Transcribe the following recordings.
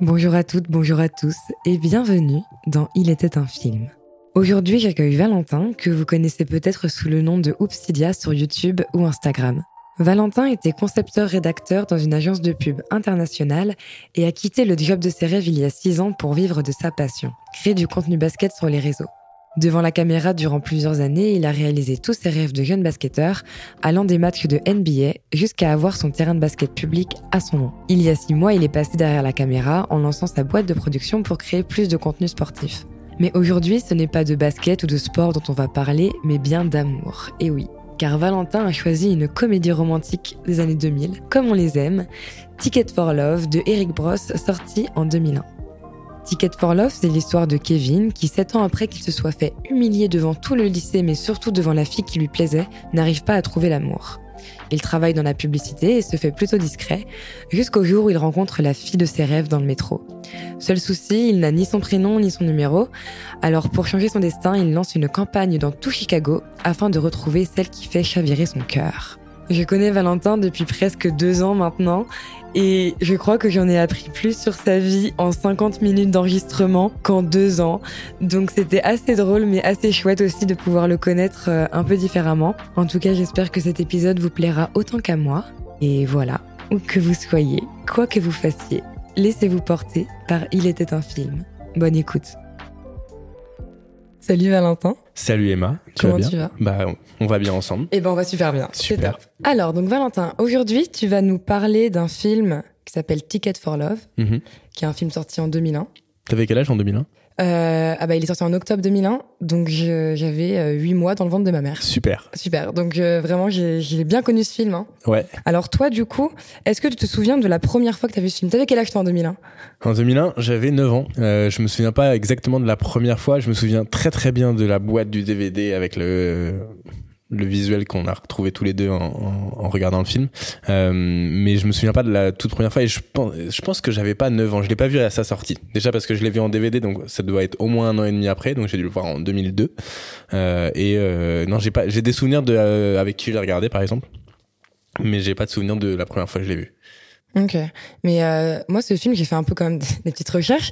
Bonjour à toutes, bonjour à tous et bienvenue dans Il était un film. Aujourd'hui, j'accueille Valentin, que vous connaissez peut-être sous le nom de Oupsidia sur YouTube ou Instagram. Valentin était concepteur-rédacteur dans une agence de pub internationale et a quitté le job de ses rêves il y a six ans pour vivre de sa passion, créer du contenu basket sur les réseaux. Devant la caméra durant plusieurs années, il a réalisé tous ses rêves de jeune basketteur, allant des matchs de NBA jusqu'à avoir son terrain de basket public à son nom. Il y a six mois, il est passé derrière la caméra en lançant sa boîte de production pour créer plus de contenu sportif. Mais aujourd'hui, ce n'est pas de basket ou de sport dont on va parler, mais bien d'amour. Et oui, car Valentin a choisi une comédie romantique des années 2000, comme on les aime, Ticket for Love de Eric Bross, sorti en 2001. Ticket for Love, c'est l'histoire de Kevin qui, sept ans après qu'il se soit fait humilier devant tout le lycée, mais surtout devant la fille qui lui plaisait, n'arrive pas à trouver l'amour. Il travaille dans la publicité et se fait plutôt discret, jusqu'au jour où il rencontre la fille de ses rêves dans le métro. Seul souci, il n'a ni son prénom ni son numéro, alors pour changer son destin, il lance une campagne dans tout Chicago afin de retrouver celle qui fait chavirer son cœur. Je connais Valentin depuis presque deux ans maintenant et je crois que j'en ai appris plus sur sa vie en 50 minutes d'enregistrement qu'en deux ans. Donc c'était assez drôle mais assez chouette aussi de pouvoir le connaître euh, un peu différemment. En tout cas, j'espère que cet épisode vous plaira autant qu'à moi. Et voilà, où que vous soyez, quoi que vous fassiez, laissez-vous porter par Il était un film. Bonne écoute. Salut Valentin. Salut Emma. Tu Comment vas bien tu vas? Bah, on va bien ensemble. Eh ben, on va super bien. Super. Alors, donc Valentin, aujourd'hui, tu vas nous parler d'un film qui s'appelle Ticket for Love, Mhm. qui est un film sorti en 2001. T'avais quel âge en 2001 Euh, ah bah, il est sorti en octobre 2001, donc j'avais euh, huit mois dans le ventre de ma mère. Super. Super. Donc euh, vraiment, j'ai j'ai bien connu ce film. hein. Ouais. Alors toi, du coup, est-ce que tu te souviens de la première fois que tu as vu ce film? T'avais quel âge toi en 2001 En 2001, j'avais 9 ans. Euh, je me souviens pas exactement de la première fois. Je me souviens très très bien de la boîte du DVD avec le le visuel qu'on a retrouvé tous les deux en, en- en regardant le film. Euh, mais je me souviens pas de la toute première fois et je pense, je pense que j'avais pas 9 ans. Je l'ai pas vu à sa sortie. Déjà parce que je l'ai vu en DVD, donc ça doit être au moins un an et demi après. Donc j'ai dû le voir en 2002. Euh, et euh, non, j'ai pas, j'ai des souvenirs de euh, avec qui je l'ai regardé par exemple. Mais j'ai pas de souvenir de la première fois que je l'ai vu. Ok. Mais euh, moi, ce film, j'ai fait un peu quand même des petites recherches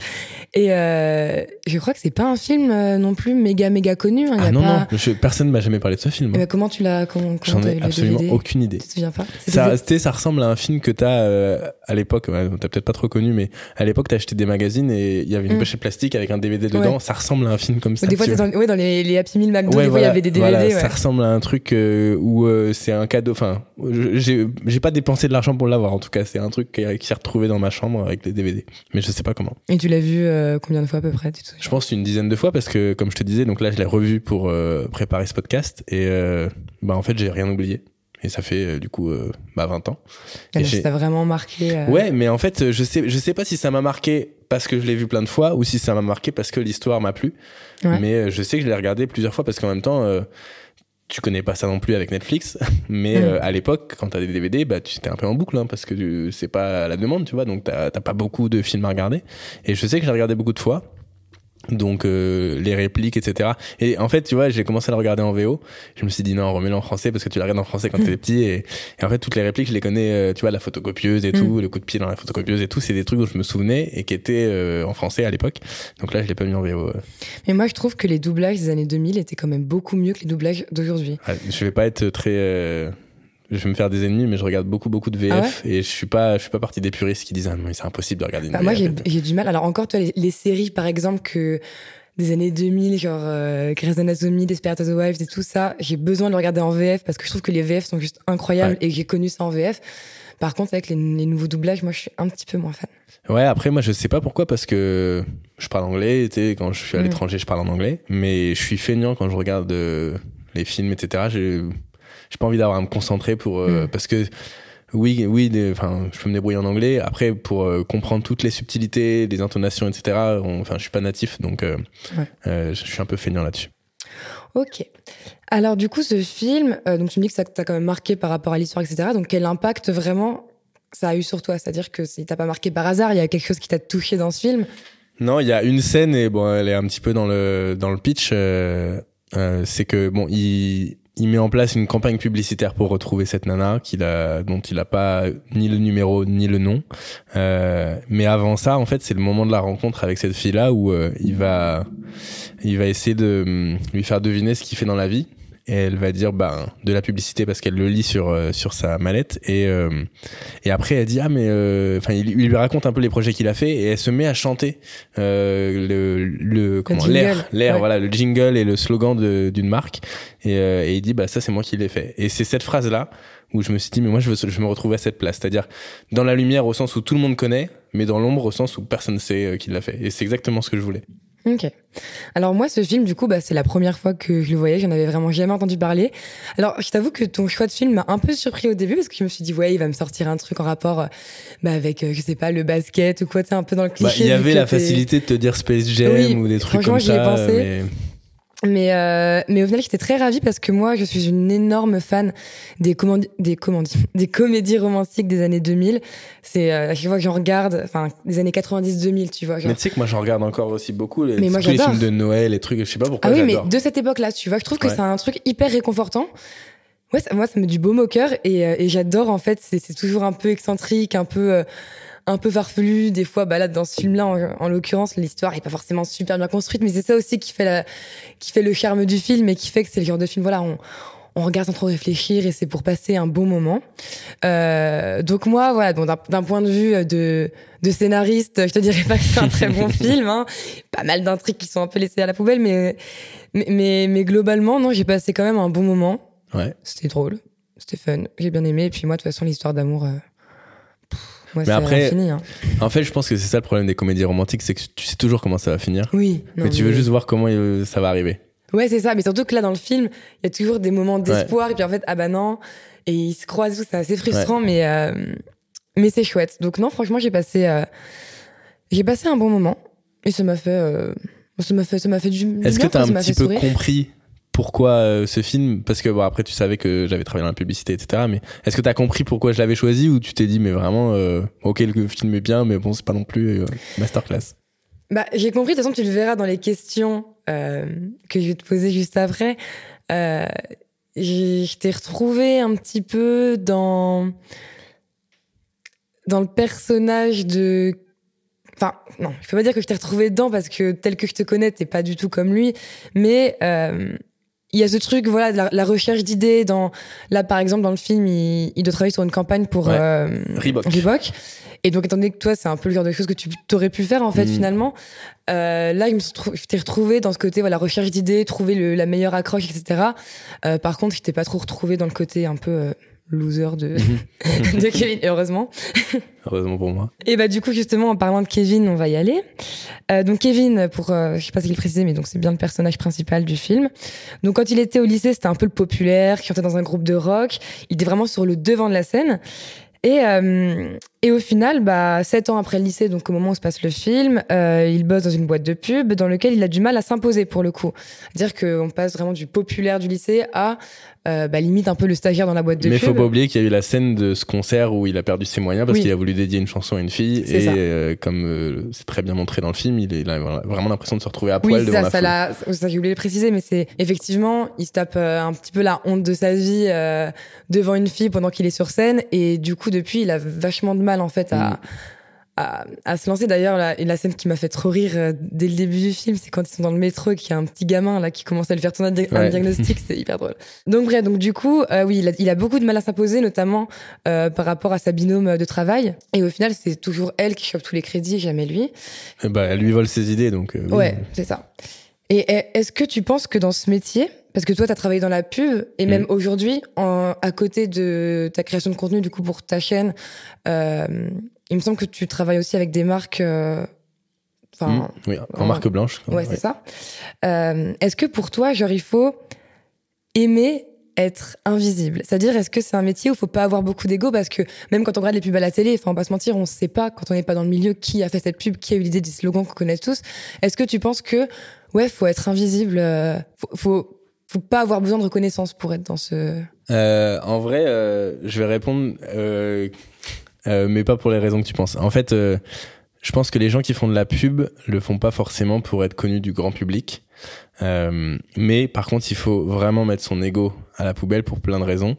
et euh, je crois que c'est pas un film euh, non plus méga méga connu. hein. Y Ah a non, pas... non, je- personne m'a jamais parlé de ce film. Eh ben, comment tu l'as comment, comment J'en ai absolument DVD aucune idée. Tu te souviens pas Ça, ça ressemble à un film que t'as euh, à l'époque, ouais, t'as peut-être pas trop connu, mais à l'époque t'as acheté des magazines et il y avait une Mm. pochette plastique avec un DVD dedans. Ouais. Ça ressemble à un film comme ça. Des fois, dans, ouais, dans les, les Happy Meal McDo, Ouais, des fois, il y avait des DVD. voilà, ouais. Ça ressemble à un truc euh, où c'est un cadeau. Enfin, j'ai j'ai pas dépensé de l'argent pour l'avoir. En tout cas, c'est un truc qui, qui s'est retrouvé dans ma chambre avec les DVD. Mais je sais pas comment. Et tu l'as vu euh, combien de fois à peu près tu te souviens? Je pense une dizaine de fois parce que, comme je te disais, donc là, je l'ai revu pour euh, préparer ce podcast et euh, bah en fait, j'ai rien oublié. Et ça fait euh, du coup euh, bah 20 ans. Ah, Et Ça t'a vraiment marqué. euh, Ouais, mais en fait, je sais, je sais pas si ça m'a marqué parce que je l'ai vu plein de fois ou si ça m'a marqué parce que l'histoire m'a plu. Ouais. Mais je sais que je l'ai regardé plusieurs fois parce qu'en même temps, tu connais pas ça non plus avec Netflix. Mais euh, à l'époque, quand t'as des DVD, bah tu étais un peu en boucle hein, parce que tu- c'est pas à la demande, tu vois. Donc t'as t'as pas beaucoup de films à regarder. Et je sais que j'ai regardé beaucoup de fois. Donc euh, les répliques, etc. Et en fait, tu vois, j'ai commencé à le regarder en VO. Je me suis dit non, remets-le en français parce que tu la regardes en français quand t'étais petit. Et, et en fait, toutes les répliques, je les connais. euh, tu vois, la photocopieuse et tout, le coup de pied dans la photocopieuse et tout, c'est des trucs dont je me souvenais et qui étaient euh, en français à l'époque. Donc là, je l'ai pas mis en VO. euh. Mais moi, je trouve que les doublages des années 2000 étaient quand même beaucoup mieux que les doublages d'aujourd'hui. Ouais, je vais pas être très. Je vais me faire des ennemis, mais je regarde beaucoup beaucoup de VF Ah et je suis pas, je suis pas partie des puristes qui disent ah non, c'est impossible de regarder une Bah, moi, VF. j'ai j'ai du mal. Alors, encore, toi, les, les séries, par exemple, que des années 2000, genre euh, Grey's Anatomy, Desperate Housewives et tout ça, j'ai besoin de le regarder en VF parce que je trouve que les VF sont juste incroyables et que j'ai connu ça en VF. Par contre, avec les, les nouveaux doublages, moi, je suis un petit peu moins fan. Ouais, après, moi, je sais pas pourquoi, parce que je parle anglais, tu sais, quand je suis à Mm. l'étranger, je parle en anglais, mais je suis feignant quand je regarde euh, les films, etc. J'ai j'ai pas envie d'avoir à me concentrer pour, euh, Mm. parce que, oui, oui, enfin, je peux me débrouiller en anglais. Après, pour euh, comprendre toutes les subtilités, les intonations, etc. Enfin, je suis pas natif, donc euh, Ouais. euh, je suis un peu feignant là-dessus. Ok. Alors, du coup, ce film, donc tu me dis que ça t'a quand même marqué par rapport à l'histoire, etc. Donc, quel impact vraiment ça a eu sur toi? C'est-à-dire que si t'as pas marqué par hasard, il y a quelque chose qui t'a touché dans ce film? Non, il y a une scène et bon, elle est un petit peu dans le dans le pitch. c'est que bon, il il met en place une campagne publicitaire pour retrouver cette nana qu'il a, dont il a pas ni le numéro ni le nom. Euh, mais avant ça, en fait, c'est le moment de la rencontre avec cette fille-là où euh, il va, il va essayer de hum, lui faire deviner ce qu'il fait dans la vie et elle va dire bah de la publicité parce qu'elle le lit sur euh, sur sa mallette. Et euh, et après elle dit ah mais euh, enfin il, lui raconte un peu les projets qu'il a fait et elle se met à chanter le le comment l'air l'air voilà le jingle et le slogan d'une marque. Et, et il dit bah ça c'est moi qui l'ai fait. Et c'est cette phrase là où je me suis dit mais moi je veux je me retrouve à cette place. C'est-à-dire dans la lumière au sens où tout le monde connaît mais dans l'ombre au sens où personne ne sait qui l'a fait. Et c'est exactement ce que je voulais Ok. Alors moi, ce film, du coup, bah, c'est la première fois que je le voyais. J'en avais vraiment jamais entendu parler. Alors, je t'avoue que ton choix de film m'a un peu surpris au début parce que je me suis dit, ouais, il va me sortir un truc en rapport, euh, bah, avec, euh, je sais pas, le basket ou quoi, tu un peu dans le cliché. Bah, il y avait la facilité de te dire Space Jam ou des trucs comme ça. Franchement, j'y ai pensé. Mais, euh, mais au final, j'étais très ravie parce que moi, je suis une énorme fan des, des, des comédies romantiques des années 2000. C'est euh, à chaque fois que j'en regarde, enfin, des années 90-2000, tu vois. Mais tu sais que moi, j'en regarde encore aussi beaucoup. Les, mais moi, les films de Noël, les trucs, je sais pas pourquoi. Ah oui, mais de cette époque-là, tu vois, je trouve que c'est un truc hyper réconfortant. Ouais, ça, moi, ça me met du baume au cœur et, euh, et j'adore, en fait, c'est toujours un peu excentrique, un peu euh, un peu farfelu. Des fois, bah là, dans ce film-là, en, l'occurrence, l'histoire est pas forcément super bien construite, mais c'est ça aussi qui fait la, qui fait le charme du film et qui fait que c'est le genre de film, voilà, on, on regarde sans trop réfléchir et c'est pour passer un bon moment. Euh, donc moi, voilà, bon, d'un point de vue de, de scénariste, je te dirais pas que c'est un très bon film. Hein. Pas mal d'intrigues qui sont un peu laissées à la poubelle, mais mais mais, globalement, non, j'ai passé quand même un bon moment. Ouais. C'était drôle, c'était fun, j'ai bien aimé. Et puis moi, de toute façon, l'histoire d'amour. Euh, mais après, hein. en fait, je pense que c'est ça le problème des comédies romantiques, c'est que tu sais toujours comment ça va finir. Oui. mais tu veux juste voir comment ça va arriver. Ouais, c'est ça. Mais surtout que là, dans le film, il y a toujours des moments d'espoir et puis en fait, ah bah non. Et ils se croisent tout, c'est assez frustrant, mais euh, mais c'est chouette. Donc non, franchement, j'ai passé euh, j'ai passé un bon moment et ça m'a fait euh, ça m'a fait ça m'a fait du. Est-ce que t'as un petit peu compris pourquoi euh, ce film? Parce que bon, après, tu savais que j'avais travaillé dans la publicité, etc. Mais est-ce que tu as compris pourquoi je l'avais choisi ou tu t'es dit, mais vraiment, euh, ok, le film est bien, mais bon, c'est pas non plus euh, masterclass? Bah, J'ai compris, de toute façon, tu le verras dans les questions que je vais te poser juste après. je t'ai retrouvé un petit peu dans, dans le personnage de Enfin, non, je peux pas dire que je t'ai retrouvé dedans parce que tel que je te connais, t'es pas du tout comme lui. Mais il y a ce truc, voilà, de la, recherche d'idées. Dans là, par exemple, dans le film, il, il doit travailler sur une campagne pour euh, Reebok. Et donc, étant donné que toi, c'est un peu le genre de choses que tu aurais pu faire, en fait, mm. finalement, euh, là, je me suis t'ai retrouvé dans ce côté, voilà, recherche d'idées, trouver le, la meilleure accroche, etc. Euh, par contre, je t'ai pas trop retrouvé dans le côté un peu euh, loser de, mhm. de Kevin, heureusement. heureusement pour moi. Et bah du coup justement en parlant de Kevin, on va y aller. Euh, donc Kevin, pour euh, je sais pas ce qu'il précisait, mais donc c'est bien le personnage principal du film. Donc quand il était au lycée, c'était un peu le populaire, qui chantait dans un groupe de rock. Il était vraiment sur le devant de la scène. Et, euh, et au final, bah, sept ans après le lycée, donc au moment où se passe le film, euh, il bosse dans une boîte de pub dans lequel il a du mal à s'imposer pour le coup. C'est-à-dire qu'on passe vraiment du populaire du lycée à euh, bah, limite un peu le stagiaire dans la boîte de Mais pub. Mais faut pas oublier qu'il y a eu la scène de ce concert où il a perdu ses moyens parce qu'il a voulu dédier une chanson à une fille et euh, comme euh, c'est très bien montré dans le film, il, a vraiment l'impression de se retrouver à poil devant ça, la foule. Ça, j'ai oublié de préciser, mais c'est effectivement, il se tape un petit peu la honte de sa vie devant une fille pendant qu'il est sur scène et du coup depuis, il a vachement de mal en fait à mm à, à, se lancer. D'ailleurs, la, la scène qui m'a fait trop rire euh, dès le début du film, c'est quand ils sont dans le métro, qu'il y a un petit gamin là qui commence à lui faire tourner un, diagnostic, c'est hyper drôle. Donc bref, donc du coup, euh, oui, il a, il a, beaucoup de mal à s'imposer, notamment euh, par rapport à sa binôme de travail. Et au final, c'est toujours elle qui chope tous les crédits, jamais lui. Et bah, elle lui vole ses idées, donc. Ouais, c'est ça. Et est-ce que tu penses que dans ce métier, parce que toi, tu as travaillé dans la pub, et même mm. aujourd'hui, à côté de ta création de contenu, du coup, pour ta chaîne, euh, il me semble que tu travailles aussi avec des marques. Euh, mmh, oui, en, marque blanche. Ouais, c'est ça. Euh, est-ce que pour toi, genre, il faut aimer être invisible? C'est-à-dire, est-ce que c'est un métier où il faut pas avoir beaucoup d'ego? Parce que même quand on regarde les pubs à la télé, enfin, on va pas se mentir, on sait pas, quand on n'est pas dans le milieu, qui a fait cette pub, qui a eu l'idée des slogans qu'on connaît tous. Est-ce que tu penses que, ouais, faut être invisible, euh, faut, faut, pas avoir besoin de reconnaissance pour être dans ce... en vrai, je vais répondre euh, mais pas pour les raisons que tu penses. En fait, euh, je pense que les gens qui font de la pub le font pas forcément pour être connus du grand public. Euh, mais par contre, il faut vraiment mettre son ego à la poubelle pour plein de raisons.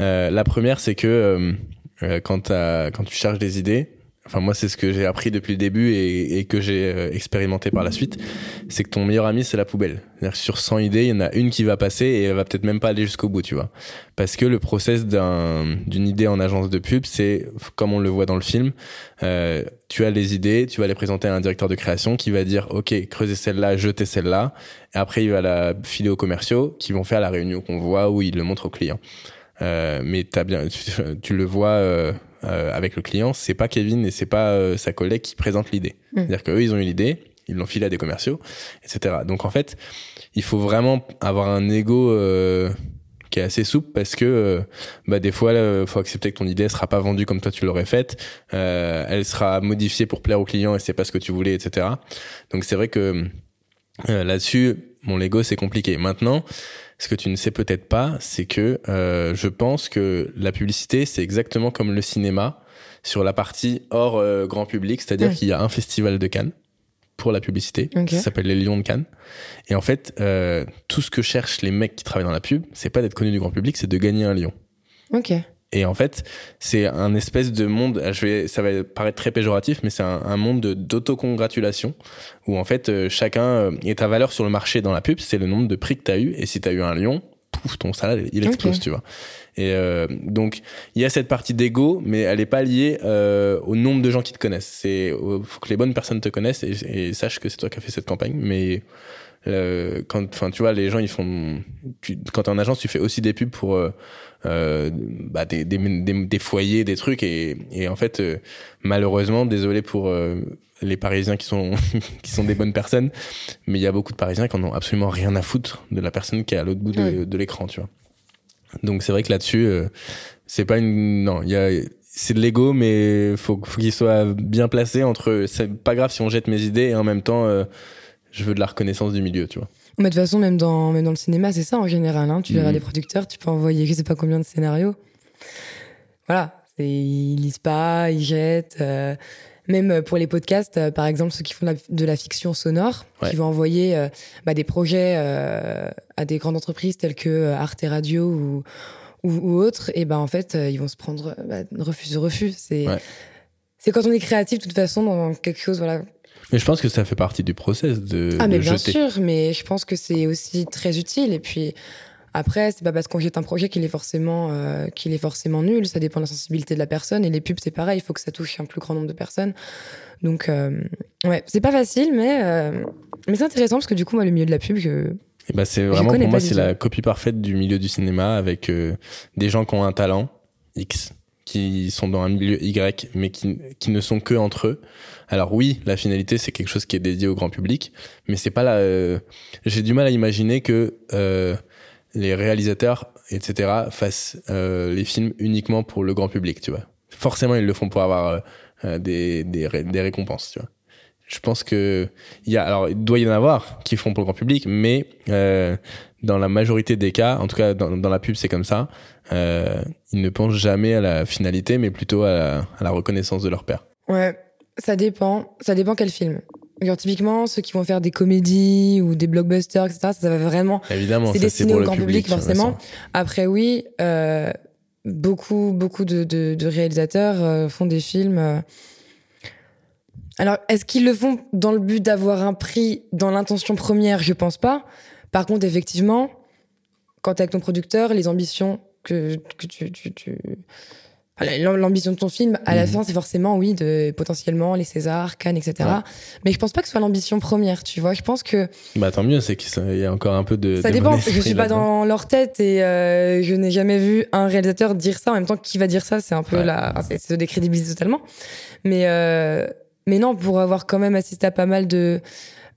Euh, la première, c'est que euh, euh quand, quand tu cherches des idées, enfin moi c'est ce que j'ai appris depuis le début et, et que j'ai euh, expérimenté par la suite, c'est que ton meilleur ami c'est la poubelle. C'est-à-dire sur 100 idées, il y en a une qui va passer et elle va peut-être même pas aller jusqu'au bout, tu vois. Parce que le process d'un, d'une idée en agence de pub, c'est comme on le voit dans le film, euh, tu as les idées, tu vas les présenter à un directeur de création qui va dire ok creusez celle-là, jetez celle-là, et après il va la filer aux commerciaux qui vont faire la réunion qu'on voit où il le montre au client. Euh, mais t'as bien, tu, tu le vois euh, euh, avec le client, c'est pas Kevin et c'est pas euh, sa collègue qui présente l'idée. Mm. C'est-à-dire qu'eux, ils ont eu l'idée, ils l'ont filé à des commerciaux, etc. Donc en fait, il faut vraiment avoir un ego euh, qui est assez souple parce que bah des fois il faut accepter que ton idée sera pas vendue comme toi tu l'aurais faite euh, elle sera modifiée pour plaire au client et c'est pas ce que tu voulais etc donc c'est vrai que euh, là-dessus mon Lego c'est compliqué maintenant ce que tu ne sais peut-être pas, c'est que euh, je pense que la publicité, c'est exactement comme le cinéma sur la partie hors euh, grand public, c'est-à-dire ouais. qu'il y a un festival de Cannes pour la publicité, okay. ça s'appelle les Lions de Cannes. Et en fait, euh, tout ce que cherchent les mecs qui travaillent dans la pub, c'est pas d'être connu du grand public, c'est de gagner un lion. Ok. Et en fait, c'est un espèce de monde, je vais, ça va paraître très péjoratif, mais c'est un, un, monde d'autocongratulation où en fait, euh, chacun, euh, et ta valeur sur le marché dans la pub, c'est le nombre de prix que tu as eu. Et si tu as eu un lion, pouf, ton salaire, il explose, okay. tu vois. Et euh, donc, il y a cette partie d'ego, mais elle est pas liée euh, au nombre de gens qui te connaissent. C'est faut que les bonnes personnes te connaissent et, et sachent que c'est toi qui as fait cette campagne. Mais euh, quand, enfin, tu vois, les gens, ils font. Tu, quand t'es en agence, tu fais aussi des pubs pour euh, bah, des, des, des, des, foyers, des trucs, et, et en fait, euh, malheureusement, désolé pour euh, les Parisiens qui sont qui sont des bonnes personnes, mais il y a beaucoup de Parisiens qui en ont absolument rien à foutre de la personne qui est à l'autre bout de, de l'écran, tu vois. Donc c'est vrai que là-dessus, euh, c'est pas une. Non, il y a c'est de l'ego, mais faut, faut qu'il soit bien placé entre. C'est pas grave si on jette mes idées et en même temps, euh, je veux de la reconnaissance du milieu, tu vois. Mais de toute façon, même dans, même dans le cinéma, c'est ça en général. Hein. Tu verras Mhm. des producteurs, tu peux envoyer je sais pas combien de scénarios. Voilà. Ils lisent pas, ils jettent. euh, Même pour les podcasts, euh, par exemple, ceux qui font de la, de la fiction sonore, Ouais. qui vont envoyer euh, bah, des projets euh, à des grandes entreprises telles que euh, Arte Radio ou, ou, ou autres, et ben en fait, euh, ils vont se prendre euh, bah, refus refus. C'est Ouais. c'est quand on est créatif, de toute façon, dans quelque chose, voilà, Mais je pense que ça fait partie du process de, ah, mais bien jeter. sûr, mais je pense que c'est aussi très utile. Et puis après, c'est pas parce qu'on jette un projet qu'il est forcément euh, qu'il est forcément nul. Ça dépend de la sensibilité de la personne. Et les pubs, c'est pareil. Il faut que ça touche un plus grand nombre de personnes. Donc euh, ouais, c'est pas facile, mais euh, mais c'est intéressant parce que du coup, moi, le milieu de la pub, je... Et bah c'est vraiment pour moi c'est la copie parfaite du milieu du cinéma avec des gens qui ont un talent X qui sont dans un milieu Y mais qui qui ne sont que entre eux. Alors oui, la finalité c'est quelque chose qui est dédié au grand public, mais c'est pas la euh, j'ai du mal à imaginer que euh, les réalisateurs etc fassent euh, les films uniquement pour le grand public, tu vois. Forcément, ils le font pour avoir euh, euh, des des des récompenses, tu vois. Je pense que il y a alors il doit y en avoir qui font pour le grand public, mais euh, dans la majorité des cas, en tout cas dans, dans la pub c'est comme ça, euh, ils ne pensent jamais à la finalité, mais plutôt à la, à la reconnaissance de leur père. ouais, ça dépend. Ça dépend quel film. Genre, typiquement, ceux qui vont faire des comédies ou des blockbusters, etc., ça va vraiment Évidemment, C'est destiné au grand public, public, forcément. Après, oui, euh, beaucoup, beaucoup de, de, de réalisateurs euh, font des films. euh. Alors, est-ce qu'ils le font dans le but d'avoir un prix dans l'intention première? Je pense pas. Par contre, effectivement, quand t'es avec ton producteur, les ambitions que, que tu, tu, tu... L'ambition de ton film, à la Mhm. fin, c'est forcément, oui, de potentiellement les Césars, Cannes, etc. Ouais. Mais je pense pas que ce soit l'ambition première, tu vois. Je pense que Bah tant mieux, c'est qu'il y a encore un peu de. ça de dépend. Je suis pas dans leur tête et euh, je n'ai jamais vu un réalisateur dire ça. En même temps, qui va dire ça C'est un peu Ouais. la, enfin, c'est se décrédibiliser totalement. Mais euh, mais non, pour avoir quand même assisté à pas mal de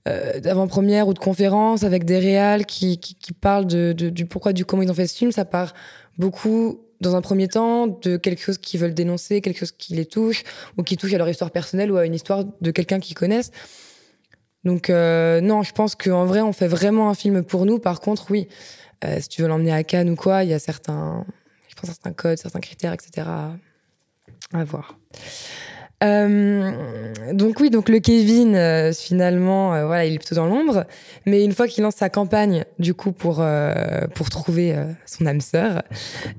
euh, d'avant-premières ou de conférences avec des réals qui, qui, qui parlent de, de- du pourquoi, du comment ils ont fait ce film, ça part beaucoup dans un premier temps de quelque chose qu'ils veulent dénoncer, quelque chose qui les touche ou qui touche à leur histoire personnelle ou à une histoire de quelqu'un qu'ils connaissent. Donc euh, non, je pense qu'en vrai, on fait vraiment un film pour nous. Par contre, oui, euh, si tu veux l'emmener à Cannes ou quoi, il y a certains, je pense certains codes, certains critères, etc. à, à voir. Euh, donc oui, donc le Kevin euh, finalement, euh, voilà, il est plutôt dans l'ombre. Mais une fois qu'il lance sa campagne, du coup pour pour trouver son âme sœur,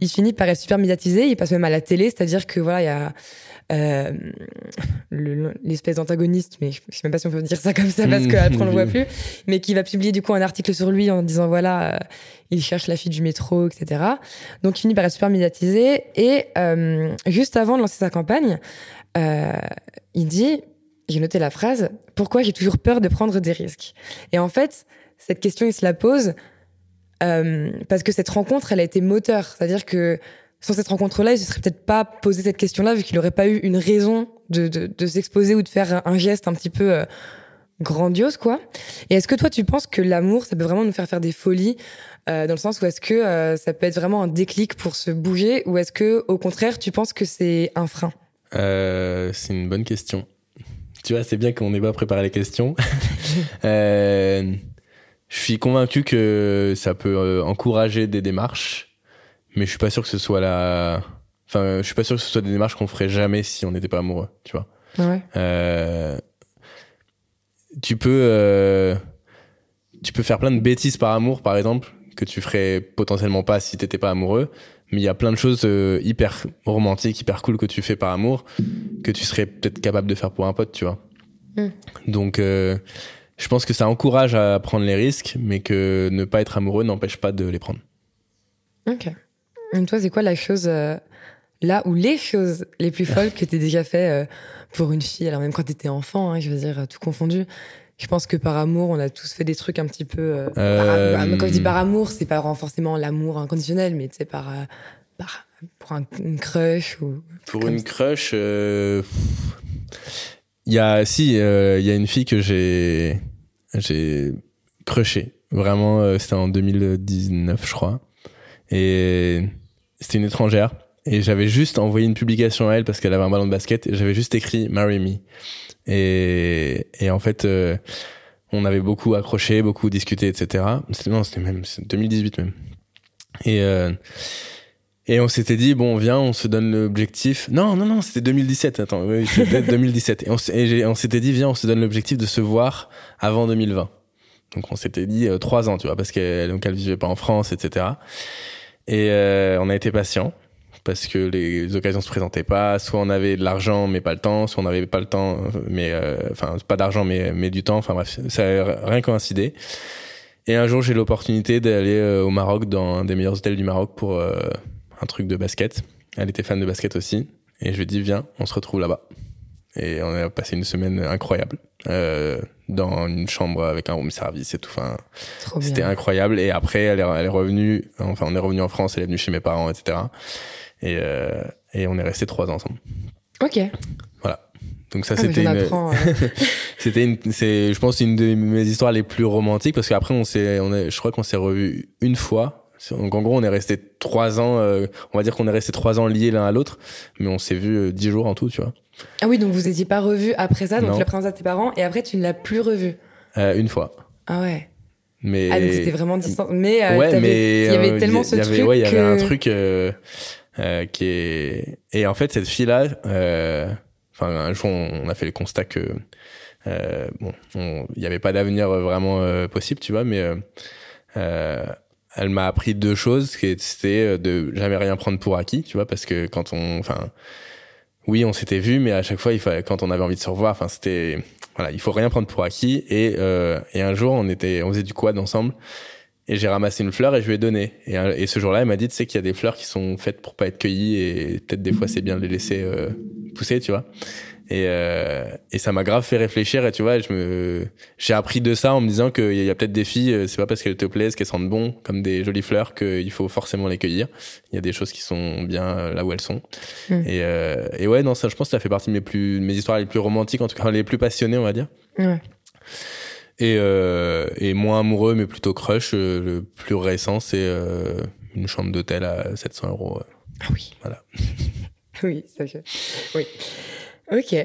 il finit par être super médiatisé. Il passe même à la télé, c'est-à-dire que voilà, il y a l'espèce d'antagoniste, mais je sais même pas si on peut dire ça comme ça parce qu'après on le voit plus, mais qui va publier du coup un article sur lui en disant voilà, il cherche la fille du métro, etc. Donc il finit par être super médiatisé et juste avant de lancer sa campagne, euh, il dit, j'ai noté la phrase, pourquoi j'ai toujours peur de prendre des risques? Et en fait, cette question, il se la pose euh, parce que cette rencontre, elle a été moteur. C'est-à-dire que sans cette rencontre-là, il ne se serait peut-être pas posé cette question-là, vu qu'il n'aurait pas eu une raison de, de, s'exposer ou de faire un geste un petit peu euh, grandiose, quoi. Et est-ce que toi, tu penses que l'amour, ça peut vraiment nous faire faire des folies, dans le sens où est-ce que ça peut être vraiment un déclic pour se bouger, ou est-ce que, au contraire, tu penses que c'est un frein? Euh, c'est une bonne question. Tu vois, c'est bien qu'on n'ait pas préparé les questions. euh, je suis convaincu que ça peut euh, encourager des démarches, mais je suis pas sûr que ce soit la. Enfin, je suis pas sûr que ce soit des démarches qu'on ferait jamais si on n'était pas amoureux, tu vois. Ouais. Euh, tu peux, euh, tu peux faire plein de bêtises par amour, par exemple, que tu ferais potentiellement pas si t'étais pas amoureux mais il y a plein de choses euh, hyper romantiques, hyper cool que tu fais par amour, que tu serais peut-être capable de faire pour un pote, tu vois. Mm. Donc, euh, je pense que ça encourage à prendre les risques, mais que ne pas être amoureux n'empêche pas de les prendre. Ok. Et toi, c'est quoi la chose, euh, là où les choses les plus folles que tu déjà fait pour une fille, alors même quand tu étais enfant, hein, je veux dire, tout confondu je pense que par amour, on a tous fait des trucs un petit peu. Euh, euh... Par, quand je dis par amour, c'est pas forcément l'amour inconditionnel, mais c'est par, euh, par, pour un, une crush ou. Pour une crush, euh... il y a si, il y a une fille que j'ai j'ai crushé. Vraiment, c'était en 2019, je crois, et c'était une étrangère. Et j'avais juste envoyé une publication à elle parce qu'elle avait un ballon de basket et j'avais juste écrit Marry Me. Et, et en fait, euh, on avait beaucoup accroché, beaucoup discuté, etc. Non, c'était même 2018 même. Et euh, et on s'était dit bon, viens, on se donne l'objectif. Non, non, non, c'était 2017. Attends, oui, c'était 2017. Et on, s'était dit viens, on se donne l'objectif de se voir avant 2020. Donc on s'était dit euh, trois ans, tu vois, parce qu'elle donc elle vivait pas en France, etc. Et euh, on a été patient parce que les occasions se présentaient pas. Soit on avait de l'argent mais pas le temps, soit on n'avait pas le temps, mais euh, enfin pas d'argent mais mais du temps. Enfin bref, ça a rien coïncidé. Et un jour j'ai l'opportunité d'aller euh, au Maroc dans un des meilleurs hôtels du Maroc pour euh, un truc de basket. Elle était fan de basket aussi et je lui dit viens, on se retrouve là-bas. Et on a passé une semaine incroyable euh, dans une chambre avec un room service et tout. Enfin, c'était incroyable. Et après, elle est, elle est revenue. Enfin, on est revenu en France. Elle est venue chez mes parents, etc. Et, euh, et on est resté trois ans ensemble. Ok. Voilà. Donc ça, ah, c'était une, c'était une, c'est, je pense, une de mes histoires les plus romantiques parce qu'après, on s'est, on est, je crois qu'on s'est revu une fois. Donc en gros, on est resté trois ans. Euh, on va dire qu'on est resté trois ans liés l'un à l'autre, mais on s'est vu euh, dix jours en tout, tu vois. Ah oui, donc vous étiez pas revu après ça, donc tu l'as présenté à tes parents et après tu ne l'as plus revu. Euh, une fois. Ah ouais. Mais ah donc c'était vraiment distant. Mais euh, ouais, mais il y avait tellement ce truc. Ouais, il y avait un truc. Euh, qui est et en fait cette fille là euh, enfin un jour on, a fait le constat que euh, bon il n'y avait pas d'avenir vraiment possible tu vois mais elle m'a appris deux choses c'était de jamais rien prendre pour acquis tu vois parce que quand on enfin oui on s'était vu mais à chaque fois il fallait quand on avait envie de se revoir enfin c'était voilà il faut rien prendre pour acquis et et un jour on était on faisait du quad ensemble et j'ai ramassé une fleur et je lui ai donné. Et, et ce jour-là, elle m'a dit, tu sais qu'il y a des fleurs qui sont faites pour pas être cueillies et peut-être des fois c'est bien de les laisser euh, pousser, tu vois. Et, euh, et ça m'a grave fait réfléchir et tu vois, je me, j'ai appris de ça en me disant qu'il y a, peut-être des filles, euh, c'est pas parce qu'elles te plaisent, qu'elles sentent bon, comme des jolies fleurs, qu'il faut forcément les cueillir. Il y a des choses qui sont bien euh, là où elles sont. Mm. Et, euh, et ouais, non, ça, je pense que ça fait partie de mes plus, mes histoires les plus romantiques, en tout cas les plus passionnées, on va dire. Ouais. Et, euh, et moins amoureux, mais plutôt crush. Euh, le plus récent, c'est une chambre d'hôtel à 700 euros. Ah oui. Voilà. oui, ça fait. Oui. Ok.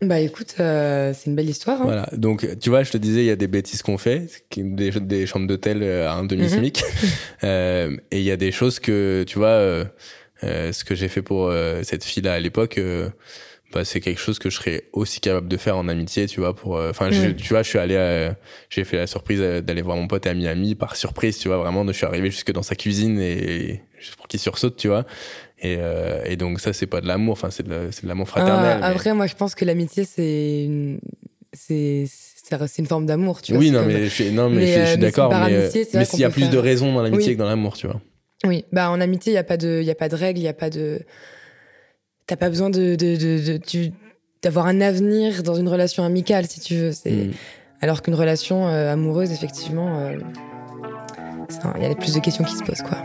Bah écoute, euh, c'est une belle histoire. Hein. Voilà. Donc, tu vois, je te disais, il y a des bêtises qu'on fait, des, des chambres d'hôtel à un demi-smic. Mhm. euh, et il y a des choses que, tu vois, ce que j'ai fait pour cette fille-là à l'époque bah, c'est quelque chose que je serais aussi capable de faire en amitié, tu vois. Pour, enfin, tu vois, je suis allé, j'ai fait la surprise d'aller voir mon pote à Miami par surprise, tu vois. Vraiment, je suis arrivé jusque dans sa cuisine et juste pour qu'il sursaute, tu vois. Et, et donc ça, c'est pas de l'amour, enfin, c'est de, l'amour fraternel. Ah, après, moi, je pense que l'amitié, c'est une, c'est c'est une forme d'amour, tu vois. Oui, non, mais je, non, mais, je, suis d'accord. Mais, mais s'il y a plus de raisons dans l'amitié que dans l'amour, tu vois. Oui, bah en amitié, il n'y a pas de, il a pas de règles, il y a pas de, t'as pas besoin de, d'avoir un avenir dans une relation amicale, si tu veux. C'est mm. alors qu'une relation euh, amoureuse, effectivement, euh, il y a plus de questions qui se posent, quoi.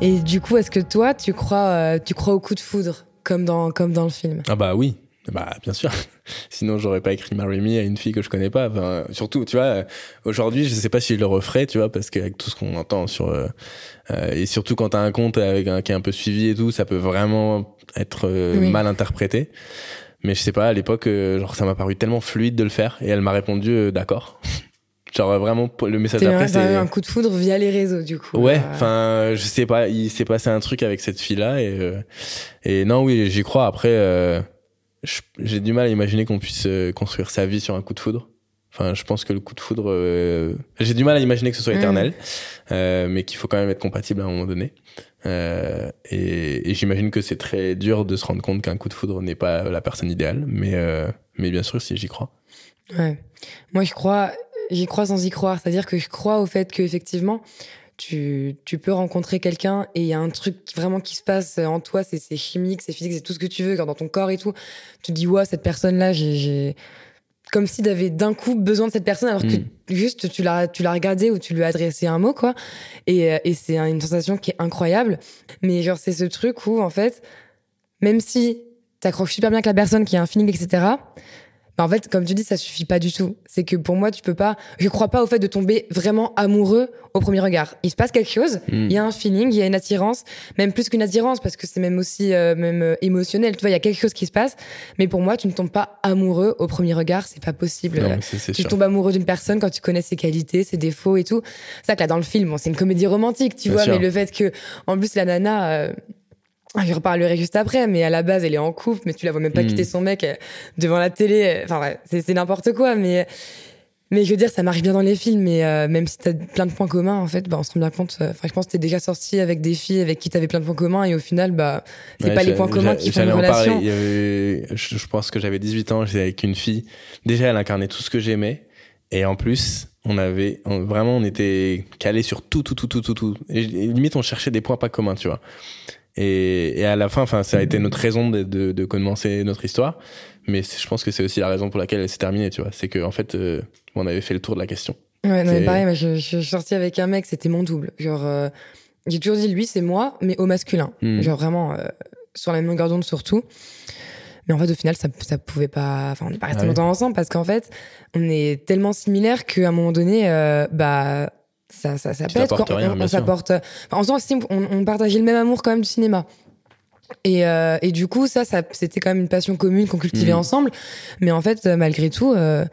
Et du coup, est-ce que toi, tu crois, euh, tu crois au coup de foudre, comme dans, comme dans le film? Ah bah oui, bah bien sûr. Sinon j'aurais pas écrit Marry Me à une fille que je connais pas. Enfin, surtout, tu vois, aujourd'hui je sais pas si je le referais, tu vois, parce qu'avec tout ce qu'on entend sur euh, euh, et surtout quand t'as un compte avec un qui est un peu suivi et tout, ça peut vraiment être euh, mal interprété. Mais je sais pas, à l'époque, genre ça m'a paru tellement fluide de le faire et elle m'a répondu d'accord. genre vraiment le message d'après c'est un coup de foudre via les réseaux du coup. Ouais, enfin je sais pas, il s'est passé un truc avec cette fille là et et non oui j'y crois après j'ai du mal à imaginer qu'on puisse euh, construire sa vie sur un coup de foudre. Enfin, je pense que le coup de foudre, euh, j'ai du mal à imaginer que ce soit mm. éternel, euh, mais qu'il faut quand même être compatible à un moment donné. Euh, et, et j'imagine que c'est très dur de se rendre compte qu'un coup de foudre n'est pas la personne idéale, mais mais bien sûr, si j'y crois. Ouais. Moi, je crois, j'y crois sans y croire. C'est-à-dire que je crois au fait que effectivement, tu, tu peux rencontrer quelqu'un et il y a un truc vraiment qui se passe en toi, c'est chimique, c'est physique, c'est tout ce que tu veux, dans ton corps et tout. Tu te dis, ouais, cette personne-là, j'ai. Comme si tu avais d'un coup besoin de cette personne alors que mm. juste tu l'as tu l'as regardé ou tu lui as adressé un mot quoi et, euh, et c'est une sensation qui est incroyable mais genre c'est ce truc où en fait même si t'accroches super bien avec la personne qui a un feeling etc en fait, comme tu dis, ça suffit pas du tout. C'est que pour moi, tu peux pas. Je crois pas au fait de tomber vraiment amoureux au premier regard. Il se passe quelque chose, hmm. il y a un feeling, il y a une attirance, même plus qu'une attirance parce que c'est même aussi euh, même euh, émotionnel. Tu vois, il y a quelque chose qui se passe. Mais pour moi, tu ne tombes pas amoureux au premier regard, c'est pas possible. tu tombes amoureux d'une personne quand tu connais ses qualités, ses défauts et tout. C'est ça que là dans le film, bon, c'est une comédie romantique, tu vois, mais le fait que en plus la nana. Euh, je reparlerai juste après, mais à la base, elle est en couple, mais tu la vois même pas hmm. quitter son mec euh, devant la télé. Enfin, ouais, c'est n'importe quoi, mais, mais je veux dire, ça marche bien dans les films, mais euh, même si t'as plein de points communs, en fait, bah, on se rend bien compte. Euh, enfin, je pense que t'es déjà sorti avec des filles avec qui t'avais plein de points communs, et au final, bah, c'est pas les points communs qui font une relation. je, pense que j'avais 18 ans, j'étais avec une fille. Déjà, elle incarnait tout ce que j'aimais, et en plus, on avait vraiment, on était calé sur tout, tout, tout, tout, tout, tout. Et, limite, on cherchait des points pas communs, tu vois. Et, et à la fin, enfin, ça a été notre raison de, de, de commencer notre histoire. Mais je pense que c'est aussi la raison pour laquelle elle s'est terminée, tu vois. C'est qu'en en fait, euh, on avait fait le tour de la question. Ouais, non, mais pareil, mais je, je, suis sortie avec un mec, c'était mon double. Genre, euh, j'ai toujours dit lui, c'est moi, mais au masculin. Hmm. Genre vraiment, euh, sur la même longueur d'onde surtout. Mais en fait, au final, ça, ça pouvait pas, enfin, on n'est pas resté ah longtemps ensemble parce qu'en fait, on est tellement similaires qu'à un moment donné, bah, ça, ça, ça pète. Quand on, on s'apporte. en faisant, on, on partageait le même amour quand même du cinéma. Et, euh, et du coup, ça, ça c'était quand même une passion commune qu'on cultivait mm. ensemble. Mais en fait, malgré tout, euh,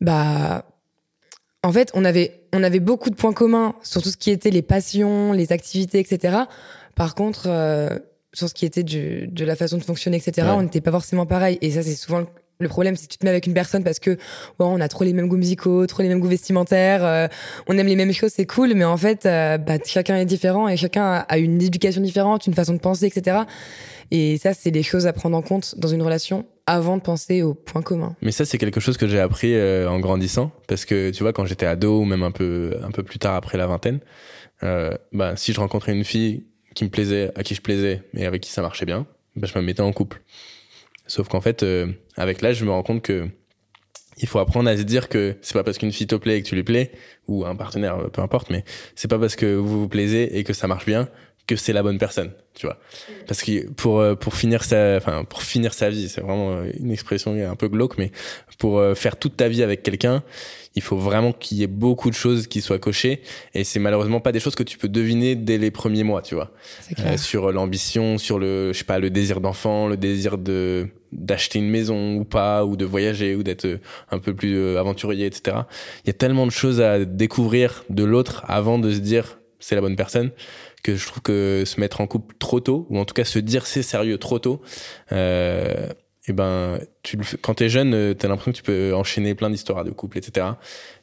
bah, en fait, on avait, on avait beaucoup de points communs sur tout ce qui était les passions, les activités, etc. Par contre, euh, sur ce qui était du, de la façon de fonctionner, etc., on n'était pas forcément pareil. Et ça, c'est souvent le problème, c'est que tu te mets avec une personne parce que on a trop les mêmes goûts musicaux, trop les mêmes goûts vestimentaires, euh, on aime les mêmes choses, c'est cool, mais en fait, euh, bah, chacun est différent et chacun a une éducation différente, une façon de penser, etc. Et ça, c'est des choses à prendre en compte dans une relation avant de penser aux points communs. Mais ça, c'est quelque chose que j'ai appris euh, en grandissant, parce que tu vois, quand j'étais ado ou même un peu un peu plus tard après la vingtaine, bah, si je rencontrais une fille qui me plaisait, à qui je plaisais, mais avec qui ça marchait bien, bah, je me mettais en couple. Sauf qu'en fait, euh, avec l'âge, je me rends compte que il faut apprendre à se dire que c'est pas parce qu'une fille te plaît et que tu lui plais, ou un partenaire, peu importe, mais c'est pas parce que vous vous plaisez et que ça marche bien que c'est la bonne personne, tu vois. Parce que pour euh, pour finir sa enfin pour finir sa vie, c'est vraiment une expression un peu glauque mais pour euh, faire toute ta vie avec quelqu'un, il faut vraiment qu'il y ait beaucoup de choses qui soient cochées et c'est malheureusement pas des choses que tu peux deviner dès les premiers mois, tu vois. Euh, sur l'ambition, sur le je sais pas le désir d'enfant, le désir de d'acheter une maison ou pas ou de voyager ou d'être un peu plus aventurier etc. Il y a tellement de choses à découvrir de l'autre avant de se dire c'est la bonne personne. Que je trouve que se mettre en couple trop tôt, ou en tout cas se dire c'est sérieux trop tôt, euh, et ben, tu le quand t'es jeune, euh, t'as l'impression que tu peux enchaîner plein d'histoires de couple, etc.